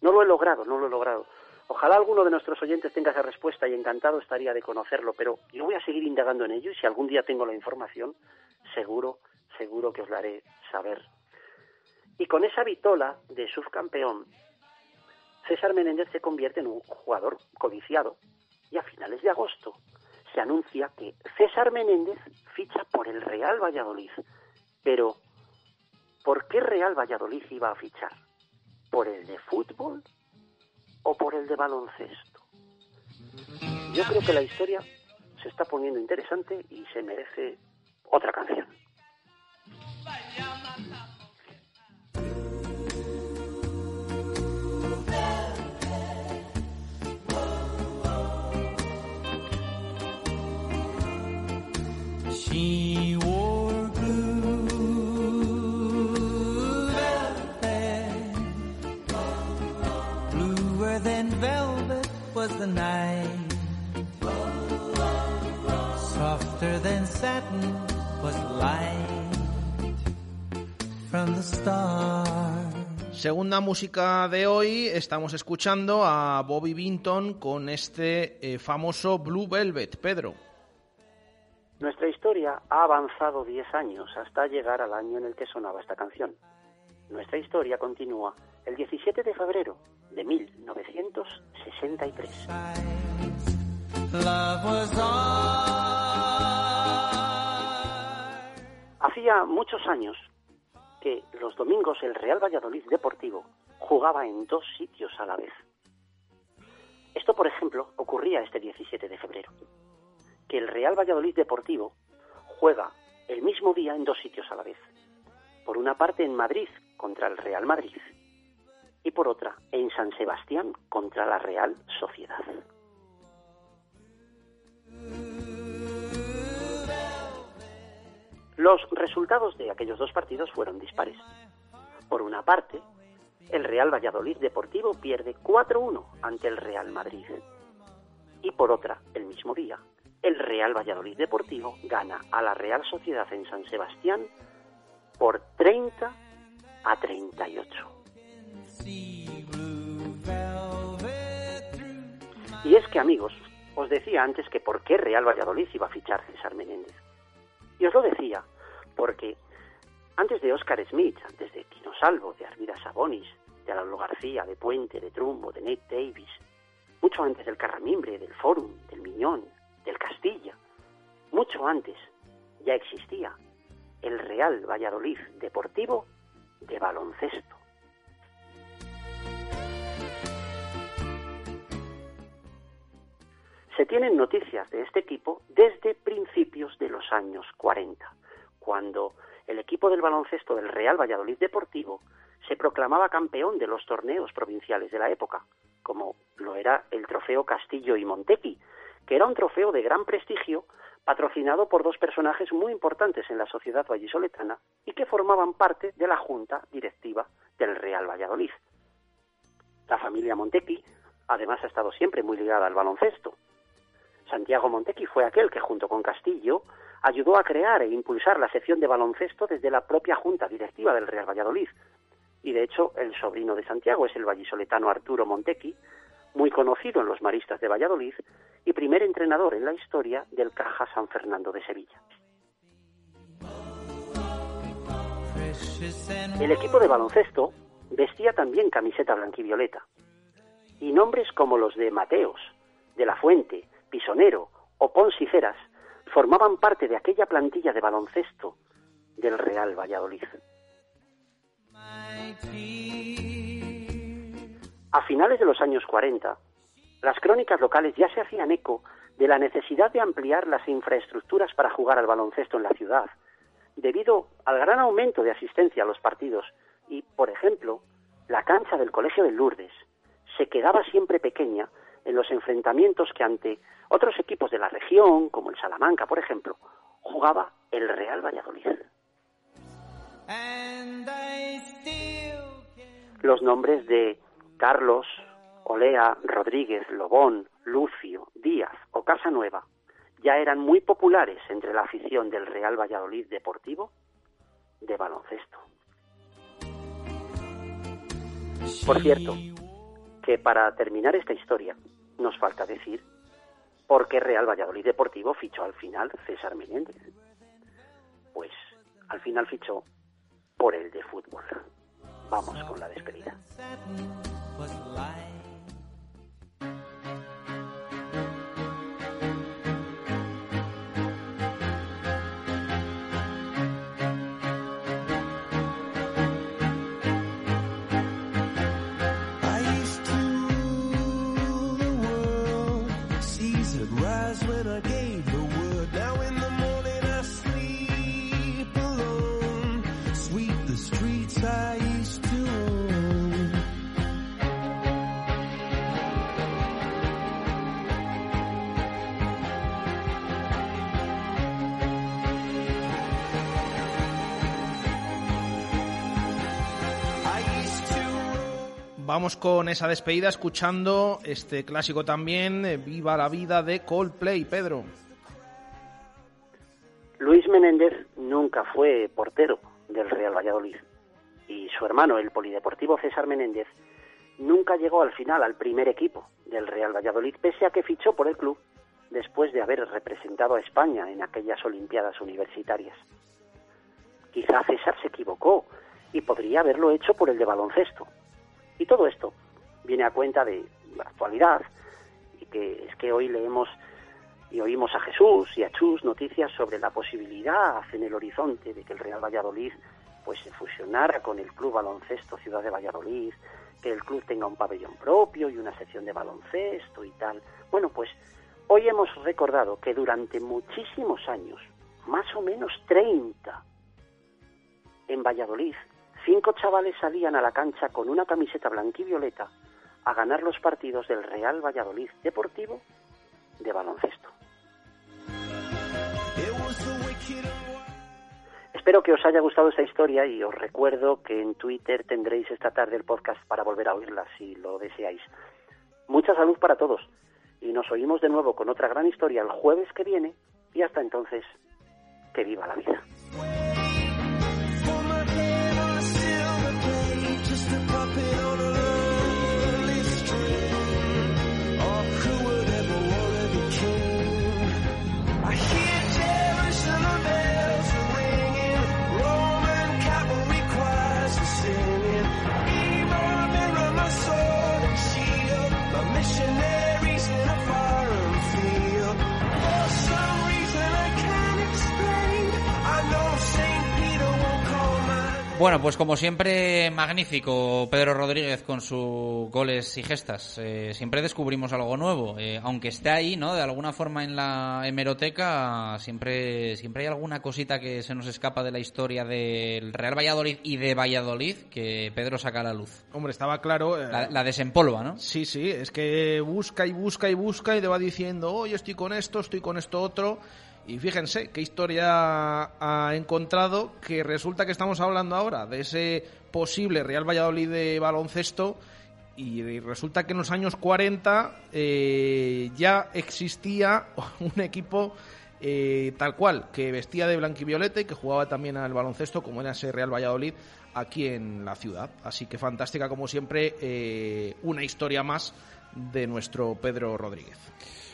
No lo he logrado, no lo he logrado. Ojalá alguno de nuestros oyentes tenga esa respuesta y encantado estaría de conocerlo, pero yo voy a seguir indagando en ello y si algún día tengo la información, seguro, seguro que os la haré saber. Y con esa vitola de subcampeón, César Menéndez se convierte en un jugador codiciado y a finales de agosto se anuncia que César Menéndez ficha por el Real Valladolid. Pero, ¿por qué Real Valladolid iba a fichar? ¿Por el de fútbol o por el de baloncesto? Yo creo que la historia se está poniendo interesante y se merece otra canción. Segunda música de hoy, estamos escuchando a Bobby Binton con este eh, famoso Blue Velvet. Pedro. Nuestra historia ha avanzado 10 años hasta llegar al año en el que sonaba esta canción. Nuestra historia continúa el 17 de febrero de 1963. Love was Hacía muchos años que los domingos el Real Valladolid Deportivo jugaba en dos sitios a la vez. Esto, por ejemplo, ocurría este 17 de febrero, que el Real Valladolid Deportivo juega el mismo día en dos sitios a la vez. Por una parte en Madrid contra el Real Madrid y por otra en San Sebastián contra la Real Sociedad. Los resultados de aquellos dos partidos fueron dispares. Por una parte, el Real Valladolid Deportivo pierde 4-1 ante el Real Madrid. Y por otra, el mismo día, el Real Valladolid Deportivo gana a la Real Sociedad en San Sebastián por 30 a 38. Y es que, amigos, os decía antes que por qué Real Valladolid iba a fichar César Menéndez. Y os lo decía porque antes de Óscar Smith, antes de Quino Salvo, de Arvida Sabonis, de Alonso García, de Puente, de Trumbo, de Nate Davis, mucho antes del Carramimbre, del Forum, del Miñón, del Castilla, mucho antes ya existía el Real Valladolid Deportivo de baloncesto. Se tienen noticias de este equipo desde principios de los años 40, cuando el equipo del baloncesto del Real Valladolid Deportivo se proclamaba campeón de los torneos provinciales de la época, como lo era el trofeo Castillo y Montequi, que era un trofeo de gran prestigio patrocinado por dos personajes muy importantes en la sociedad vallisoletana y que formaban parte de la junta directiva del Real Valladolid. La familia Montequi, además, ha estado siempre muy ligada al baloncesto. Santiago Montequi fue aquel que, junto con Castillo, ayudó a crear e impulsar la sección de baloncesto desde la propia junta directiva del Real Valladolid. Y de hecho, el sobrino de Santiago es el vallisoletano Arturo Montequi, muy conocido en los maristas de Valladolid y primer entrenador en la historia del Caja San Fernando de Sevilla. El equipo de baloncesto vestía también camiseta blanquivioleta y nombres como los de Mateos, de la Fuente, Pisonero o Ponsiceras formaban parte de aquella plantilla de baloncesto del Real Valladolid. A finales de los años 40, las crónicas locales ya se hacían eco de la necesidad de ampliar las infraestructuras para jugar al baloncesto en la ciudad, debido al gran aumento de asistencia a los partidos y, por ejemplo, la cancha del Colegio de Lourdes se quedaba siempre pequeña en los enfrentamientos que ante otros equipos de la región, como el Salamanca, por ejemplo, jugaba el Real Valladolid. Los nombres de Carlos, Olea, Rodríguez, Lobón, Lucio, Díaz o Casanueva ya eran muy populares entre la afición del Real Valladolid Deportivo de baloncesto. Por cierto, que para terminar esta historia nos falta decir por qué Real Valladolid Deportivo fichó al final César Menéndez. Pues al final fichó por el de fútbol. Vamos con la despedida. was when I gave Vamos con esa despedida escuchando este clásico también, eh, Viva la vida de Coldplay, Pedro. Luis Menéndez nunca fue portero del Real Valladolid y su hermano, el polideportivo César Menéndez, nunca llegó al final al primer equipo del Real Valladolid, pese a que fichó por el club después de haber representado a España en aquellas Olimpiadas Universitarias. Quizá César se equivocó y podría haberlo hecho por el de baloncesto, y todo esto viene a cuenta de la actualidad y que es que hoy leemos y oímos a Jesús y a Chus noticias sobre la posibilidad en el horizonte de que el Real Valladolid pues se fusionara con el Club Baloncesto Ciudad de Valladolid, que el club tenga un pabellón propio y una sección de baloncesto y tal. Bueno, pues hoy hemos recordado que durante muchísimos años, más o menos 30, en Valladolid cinco chavales salían a la cancha con una camiseta blanquivioleta a ganar los partidos del Real Valladolid Deportivo de baloncesto. Espero que os haya gustado esta historia y os recuerdo que en Twitter tendréis esta tarde el podcast para volver a oírla si lo deseáis. Mucha salud para todos y nos oímos de nuevo con otra gran historia el jueves que viene y hasta entonces, que viva la vida. Bueno, pues como siempre, magnífico Pedro Rodríguez con sus goles y gestas. Eh, siempre descubrimos algo nuevo. Eh, aunque esté ahí, ¿no? De alguna forma en la hemeroteca, siempre, siempre hay alguna cosita que se nos escapa de la historia del Real Valladolid y de Valladolid que Pedro saca a la luz. Hombre, estaba claro. eh, la, la, desempolva, ¿no? Sí, sí, es que busca y busca y busca y te va diciendo, oh, yo estoy con esto, estoy con esto otro. Y fíjense qué historia ha encontrado que resulta que estamos hablando ahora de ese posible Real Valladolid de baloncesto y resulta que en los años 40 eh, ya existía un equipo eh, tal cual, que vestía de blanquivioleta y que jugaba también al baloncesto como era ese Real Valladolid aquí en la ciudad. Así que fantástica como siempre, eh, una historia más de nuestro Pedro Rodríguez.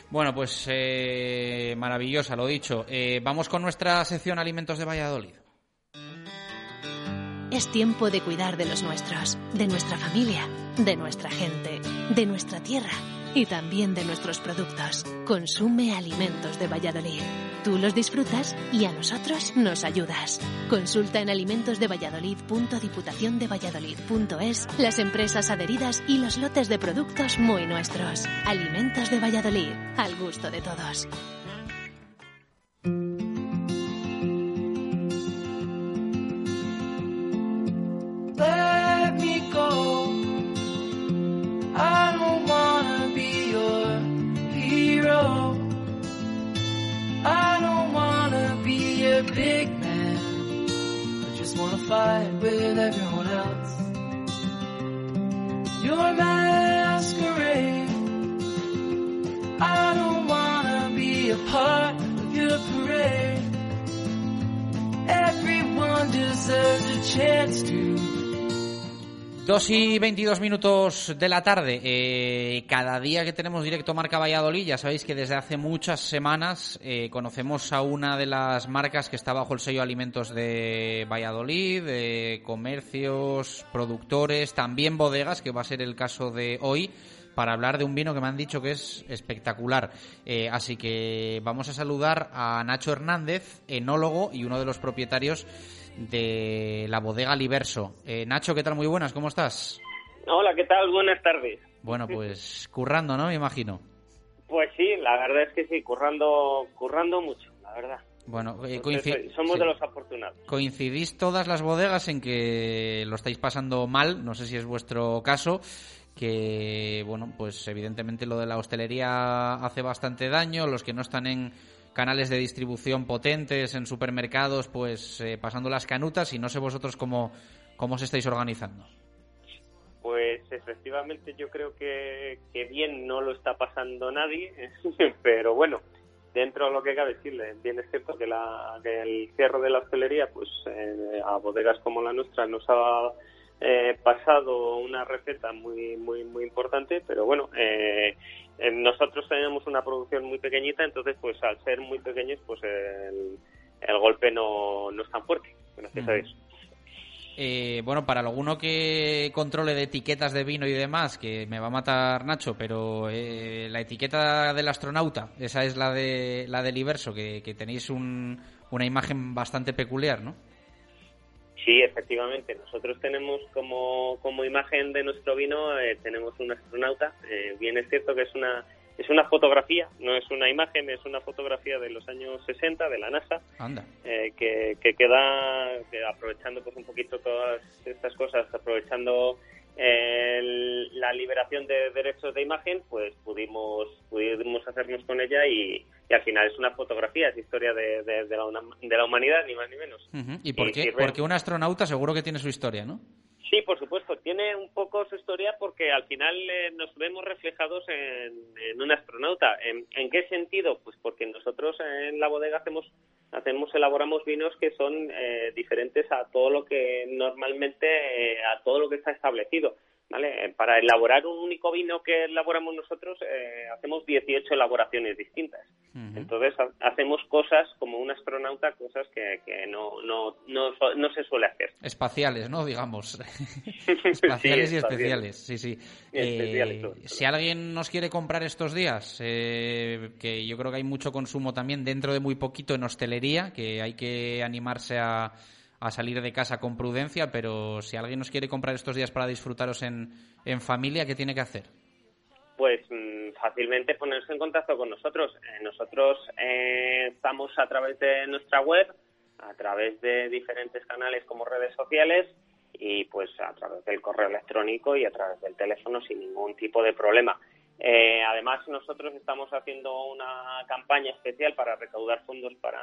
Bueno, pues eh, maravillosa, lo dicho. Eh, vamos con nuestra sección Alimentos de Valladolid. Es tiempo de cuidar de los nuestros, de nuestra familia, de nuestra gente, de nuestra tierra. Y también de nuestros productos. Consume alimentos de Valladolid. Tú los disfrutas y a nosotros nos ayudas. Consulta en alimentosdevalladolid.diputaciondevalladolid.es las empresas adheridas y los lotes de productos muy nuestros. Alimentos de Valladolid, al gusto de todos. Big man. I just wanna fight with everyone else. Your masquerade. I don't wanna be a part of your parade. Everyone deserves a chance to 2 y 22 minutos de la tarde. Eh, cada día que tenemos directo Marca Valladolid, ya sabéis que desde hace muchas semanas eh, conocemos a una de las marcas que está bajo el sello Alimentos de Valladolid, comercios, productores, también bodegas, que va a ser el caso de hoy para hablar de un vino que me han dicho que es espectacular. Eh, así que vamos a saludar a Nacho Hernández, enólogo y uno de los propietarios de la bodega Liberso. Eh, Nacho, ¿qué tal? Muy buenas, ¿cómo estás? Hola, ¿qué tal? Buenas tardes. Bueno, pues currando, ¿no? Me imagino. Pues sí, la verdad es que sí, currando, currando mucho, la verdad. Bueno, eh, coinci- somos sí. de los afortunados. coincidís todas las bodegas en que lo estáis pasando mal, no sé si es vuestro caso, que, bueno, pues evidentemente lo de la hostelería hace bastante daño, los que no están en canales de distribución potentes, en supermercados, pues eh, pasando las canutas y no sé vosotros cómo, cómo os estáis organizando. Pues efectivamente yo creo que, que bien no lo está pasando nadie, pero bueno, dentro de lo que cabe decirle, bien es cierto que, la, el cierre de la hostelería, pues eh, a bodegas como la nuestra nos ha eh, pasado una receta muy muy muy importante, pero bueno, eh, eh, nosotros tenemos una producción muy pequeñita, entonces pues al ser muy pequeños, pues el, el golpe no, no es tan fuerte, gracias a. Eh, bueno, para alguno que controle de etiquetas de vino y demás, que me va a matar Nacho, pero eh, la etiqueta del astronauta, esa es la de la del Iverso, que, que tenéis un- una imagen bastante peculiar, ¿no? Sí, efectivamente. Nosotros tenemos como, como imagen de nuestro vino, eh, tenemos un astronauta. Eh, bien es cierto que es una, es una fotografía, no es una imagen, es una fotografía de los años 60 de la NASA, Anda. eh, que, que queda que aprovechando pues un poquito todas estas cosas, aprovechando eh, la liberación de derechos de imagen, pues pudimos pudimos hacernos con ella y, y al final es una fotografía, es historia de, de- de la, una- de la humanidad, ni más ni menos. ¿Y por qué? Porque un astronauta seguro que tiene su historia, ¿no? Sí, por supuesto. Tiene un poco su historia porque al final eh, nos vemos reflejados en, en un astronauta. ¿En, en qué sentido? Pues porque nosotros en la bodega hacemos, hacemos elaboramos vinos que son eh, diferentes a todo lo que normalmente, eh, a todo lo que está establecido. ¿Vale? Eh, Para elaborar un único vino que elaboramos nosotros, eh, hacemos 18 elaboraciones distintas. Entonces ha- hacemos cosas como un astronauta, cosas que, que no, no, no, no se suele hacer. Espaciales, ¿no? Digamos. Espaciales Sí, y especiales, sí, sí. Especiales, Eh, si alguien nos quiere comprar estos días, eh, que yo creo que hay mucho consumo también dentro de muy poquito en hostelería, que hay que animarse a, a salir de casa con prudencia, pero si alguien nos quiere comprar estos días para disfrutaros en, en familia, ¿qué tiene que hacer? pues mm, fácilmente ponerse en contacto con nosotros. Eh, nosotros eh, estamos a través de nuestra web, a través de diferentes canales como redes sociales y pues a través del correo electrónico y a través del teléfono sin ningún tipo de problema. Eh, además, nosotros estamos haciendo una campaña especial para recaudar fondos para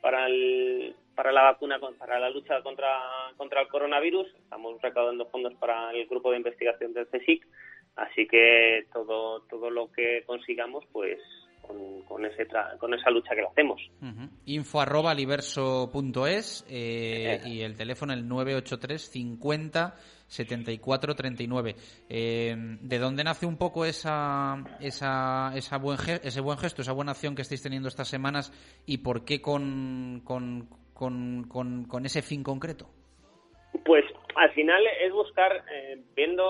para el, para la vacuna para la lucha contra contra el coronavirus. Estamos recaudando fondos para el grupo de investigación del CSIC. Así que todo todo lo que consigamos, pues con, con ese tra- con esa lucha que lo hacemos. Info arroba liverso.es eh, y el teléfono el 983 50 74 39. Eh, ¿De dónde nace un poco esa, esa, esa buen ese buen gesto, esa buena acción que estáis teniendo estas semanas y por qué con, con, con, con, con ese fin concreto? Pues al final es buscar, eh, viendo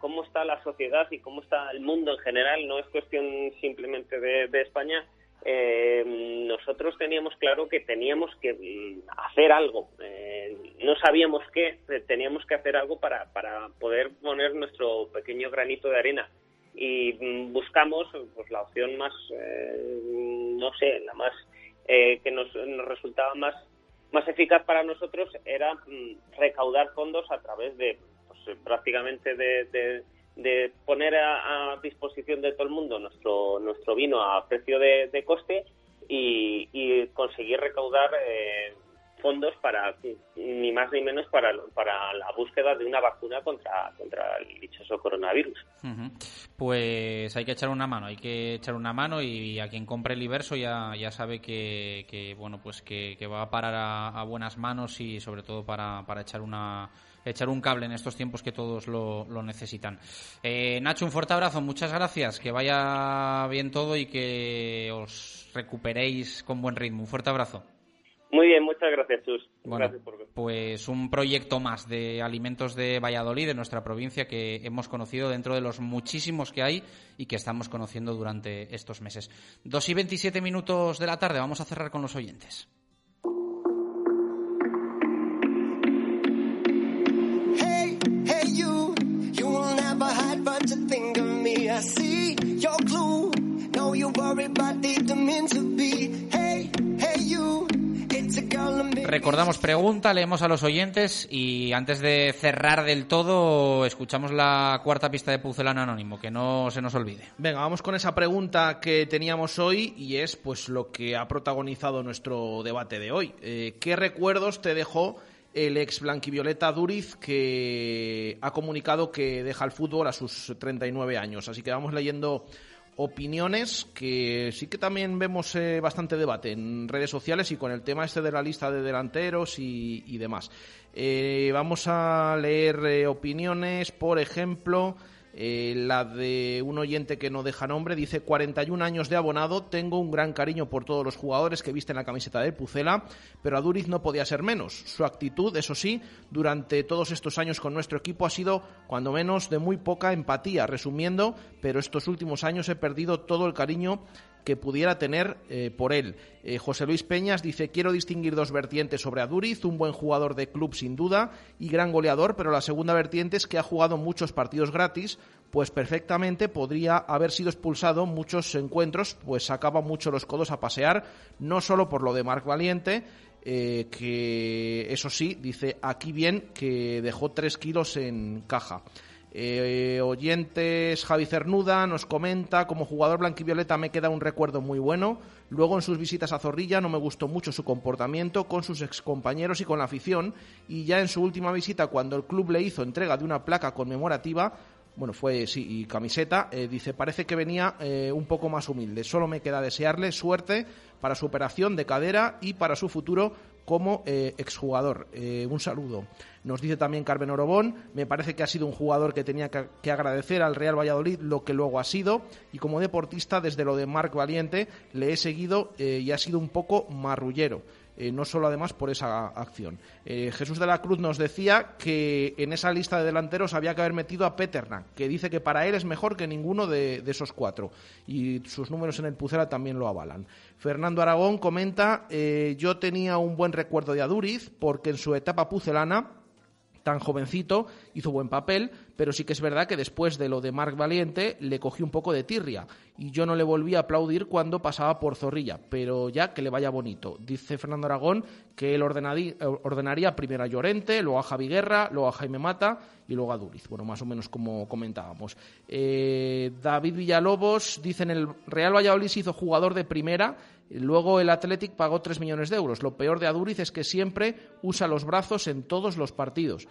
cómo está la sociedad y cómo está el mundo en general, no es cuestión simplemente de, de España, eh, nosotros teníamos claro que teníamos que mm, hacer algo. Eh, no sabíamos qué, eh, teníamos que hacer algo para, para poder poner nuestro pequeño granito de arena. Y mm, buscamos pues, la opción más, eh, no sé, la más eh, que nos, nos resultaba más, más eficaz para nosotros era mm, recaudar fondos a través de pues, eh, prácticamente de, de- de poner a, disposición de todo el mundo nuestro nuestro vino a precio de, coste y, conseguir recaudar eh, fondos para ni más ni menos para, para la búsqueda de una vacuna contra contra el dichoso coronavirus. Pues hay que echar una mano, hay que echar una mano y a quien compre el Iverso ya, ya sabe que, que, bueno pues que, que va a parar a, a buenas manos y sobre todo para, para echar una echar un cable en estos tiempos que todos lo, lo necesitan. Eh, Nacho, un fuerte abrazo, muchas gracias, que vaya bien todo y que os recuperéis con buen ritmo. Un fuerte abrazo. Muy bien, muchas gracias, Chus. Bueno, Gracias por pues un proyecto más de alimentos de Valladolid, de nuestra provincia, que hemos conocido dentro de los muchísimos que hay y que estamos conociendo durante estos meses. Dos y 27 minutos de la tarde, vamos a cerrar con los oyentes. Never hide, but you think of me. I see your clue. No, you worry, but didn't mean to be. Hey, hey, you, it's a girl in me. Recordamos pregunta, leemos a los oyentes y antes de cerrar del todo, escuchamos la cuarta pista de Pucelano Anónimo, que no se nos olvide. Venga, vamos con esa pregunta que teníamos hoy y es pues lo que ha protagonizado nuestro debate de hoy. Eh, ¿Qué recuerdos te dejó el ex blanquivioleta Duriz que ha comunicado que deja el fútbol a sus 39 años? Así que vamos leyendo opiniones que sí que también vemos eh, bastante debate en redes sociales y con el tema este de la lista de delanteros y, y demás. Eh, vamos a leer eh, opiniones, por ejemplo, eh, la de un oyente que no deja nombre, dice 41 años de abonado, tengo un gran cariño por todos los jugadores que visten la camiseta del Pucela, pero a Duriz no podía ser menos. Su actitud, eso sí, durante todos estos años con nuestro equipo ha sido, cuando menos, de muy poca empatía. Resumiendo, pero estos últimos años he perdido todo el cariño que pudiera tener eh, por él. Eh, José Luis Peñas dice, quiero distinguir dos vertientes sobre Aduriz, un buen jugador de club sin duda y gran goleador, pero la segunda vertiente es que ha jugado muchos partidos gratis, pues perfectamente podría haber sido expulsado muchos encuentros, pues sacaba mucho los codos a pasear, no solo por lo de Marc Valiente, eh, que eso sí, dice aquí bien que dejó tres kilos en caja. Eh, oyentes, Javi Cernuda nos comenta, como jugador blanquivioleta me queda un recuerdo muy bueno. Luego en sus visitas a Zorrilla no me gustó mucho su comportamiento con sus excompañeros y con la afición. Y ya en su última visita, cuando el club le hizo entrega de una placa conmemorativa, bueno, fue sí, y camiseta, eh, dice, parece que venía eh, un poco más humilde. Solo me queda desearle suerte para su operación de cadera y para su futuro como eh, exjugador. Eh, un saludo. Nos dice también Carmen Orobón, me parece que ha sido un jugador que tenía que, agradecer al Real Valladolid lo que luego ha sido y como deportista desde lo de Marc Valiente le he seguido eh, y ha sido un poco marrullero. Eh, no solo además por esa acción. Eh, Jesús de la Cruz nos decía que en esa lista de delanteros había que haber metido a Peterna, que dice que para él es mejor que ninguno de, esos cuatro. Y sus números en el Pucela también lo avalan. Fernando Aragón comenta, eh, yo tenía un buen recuerdo de Aduriz porque en su etapa pucelana tan jovencito, hizo buen papel, pero sí que es verdad que después de lo de Marc Valiente le cogí un poco de tirria y yo no le volví a aplaudir cuando pasaba por Zorrilla, pero ya que le vaya bonito. Dice Fernando Aragón que él ordenaría primero a Llorente, luego a Javi Guerra, luego a Jaime Mata y luego a Duriz. Bueno, más o menos como comentábamos. Eh, David Villalobos dice en el Real Valladolid se hizo jugador de primera Luego el Athletic pagó 3 millones de euros. Lo peor de Aduriz es que siempre usa los brazos en todos los partidos.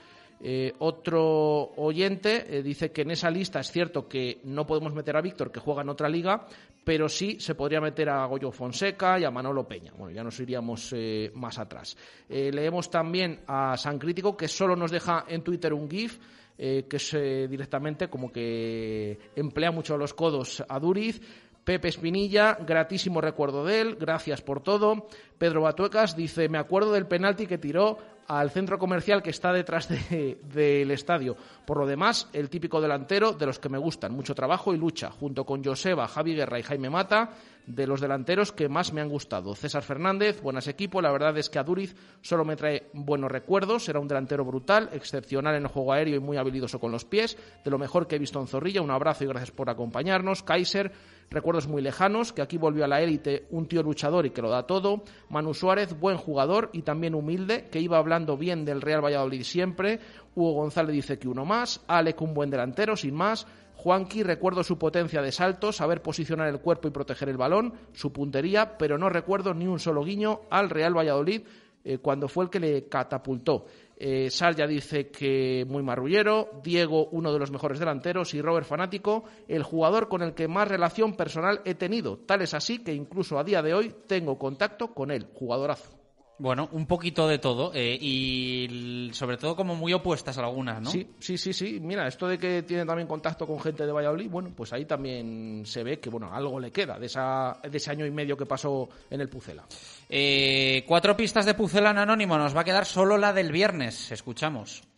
Eh, otro oyente eh, dice que en esa lista es cierto que no podemos meter a Víctor, que juega en otra liga, pero sí se podría meter a Goyo Fonseca y a Manolo Peña. Bueno, ya nos iríamos eh, más atrás. Leemos también a San Crítico, que solo nos deja en Twitter un GIF. que es directamente como que emplea mucho los codos a Duriz. Pepe Espinilla, gratísimo recuerdo de él, gracias por todo. Pedro Batuecas dice, me acuerdo del penalti que tiró al centro comercial que está detrás de- del estadio. Por lo demás, el típico delantero de los que me gustan, mucho trabajo y lucha, junto con Joseba, Javi Guerra y Jaime Mata, de los delanteros que más me han gustado. César Fernández, buenas equipo, la verdad es que a Duriz solo me trae buenos recuerdos, era un delantero brutal, excepcional en el juego aéreo y muy habilidoso con los pies, de lo mejor que he visto en Zorrilla, un abrazo y gracias por acompañarnos. Kaiser, recuerdos muy lejanos, que aquí volvió a la élite un tío luchador y que lo da todo. Manu Suárez, buen jugador y también humilde, que iba hablando bien del Real Valladolid siempre. Hugo González dice que uno más. Alec, un buen delantero, sin más. Juanqui, recuerdo su potencia de salto, saber posicionar el cuerpo y proteger el balón, su puntería, pero no recuerdo ni un solo guiño al Real Valladolid eh, cuando fue el que le catapultó. Eh, dice que muy marrullero, Diego uno de los mejores delanteros y Robert fanático, el jugador con el que más relación personal he tenido. Tal es así que incluso a día de hoy tengo contacto con él, jugadorazo. Bueno, un poquito de todo eh, y sobre todo como muy opuestas algunas, ¿no? Sí, sí, sí, sí. Mira, esto de que tiene también contacto con gente de Valladolid, bueno, pues ahí también se ve que bueno algo le queda de, esa, de ese año y medio que pasó en el Pucela. Eh, cuatro pistas de Pucelan Anónimo, nos va a quedar solo la del viernes. Escuchamos.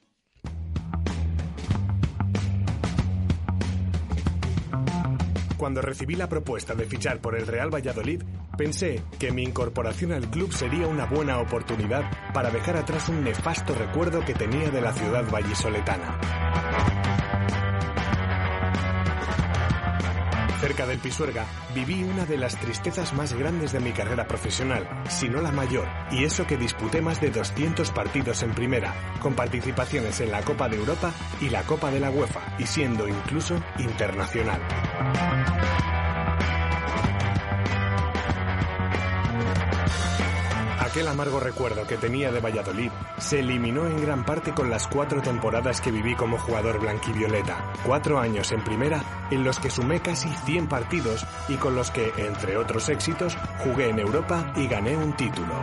Cuando recibí la propuesta de fichar por el Real Valladolid, pensé que mi incorporación al club sería una buena oportunidad para dejar atrás un nefasto recuerdo que tenía de la ciudad vallisoletana. Cerca del Pisuerga viví una de las tristezas más grandes de mi carrera profesional, si no la mayor, y eso que disputé más de 200 partidos en primera, con participaciones en la Copa de Europa y la Copa de la UEFA, y siendo incluso internacional. Aquel amargo recuerdo que tenía de Valladolid se eliminó en gran parte con las cuatro temporadas que viví como jugador blanquivioleta. Cuatro años en primera, en los que sumé casi 100 partidos y con los que, entre otros éxitos, jugué en Europa y gané un título.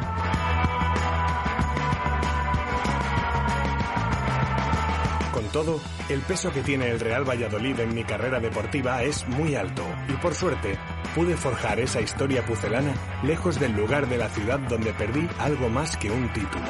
Todo, el peso que tiene el Real Valladolid en mi carrera deportiva es muy alto y por suerte pude forjar esa historia pucelana lejos del lugar de la ciudad donde perdí algo más que un título.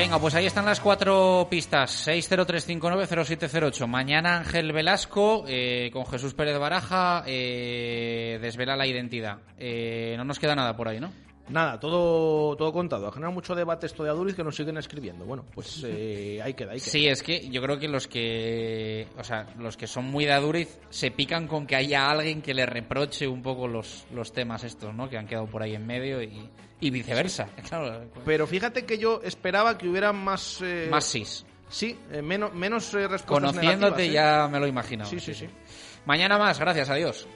Venga, pues ahí están las cuatro pistas. 603590708. Mañana Ángel Velasco eh, con Jesús Pérez Baraja eh, desvela la identidad. Eh, no nos queda nada por ahí, ¿no? Nada, todo, todo contado. Ha generado mucho debate esto de Aduriz que nos siguen escribiendo. Bueno, pues eh, ahí queda, ahí queda. Sí, es que yo creo que los que, o sea, los que son muy de Aduriz se pican con que haya alguien que le reproche un poco los, los temas estos, ¿no? Que han quedado por ahí en medio y, y viceversa. Claro, Pero fíjate que yo esperaba que hubiera más... eh, más sis. Sí, eh, menos, menos eh, respuestas Conociéndote negativas, ¿eh? ya me lo he imaginado. Sí, sí, sí. Mañana más, gracias, adiós.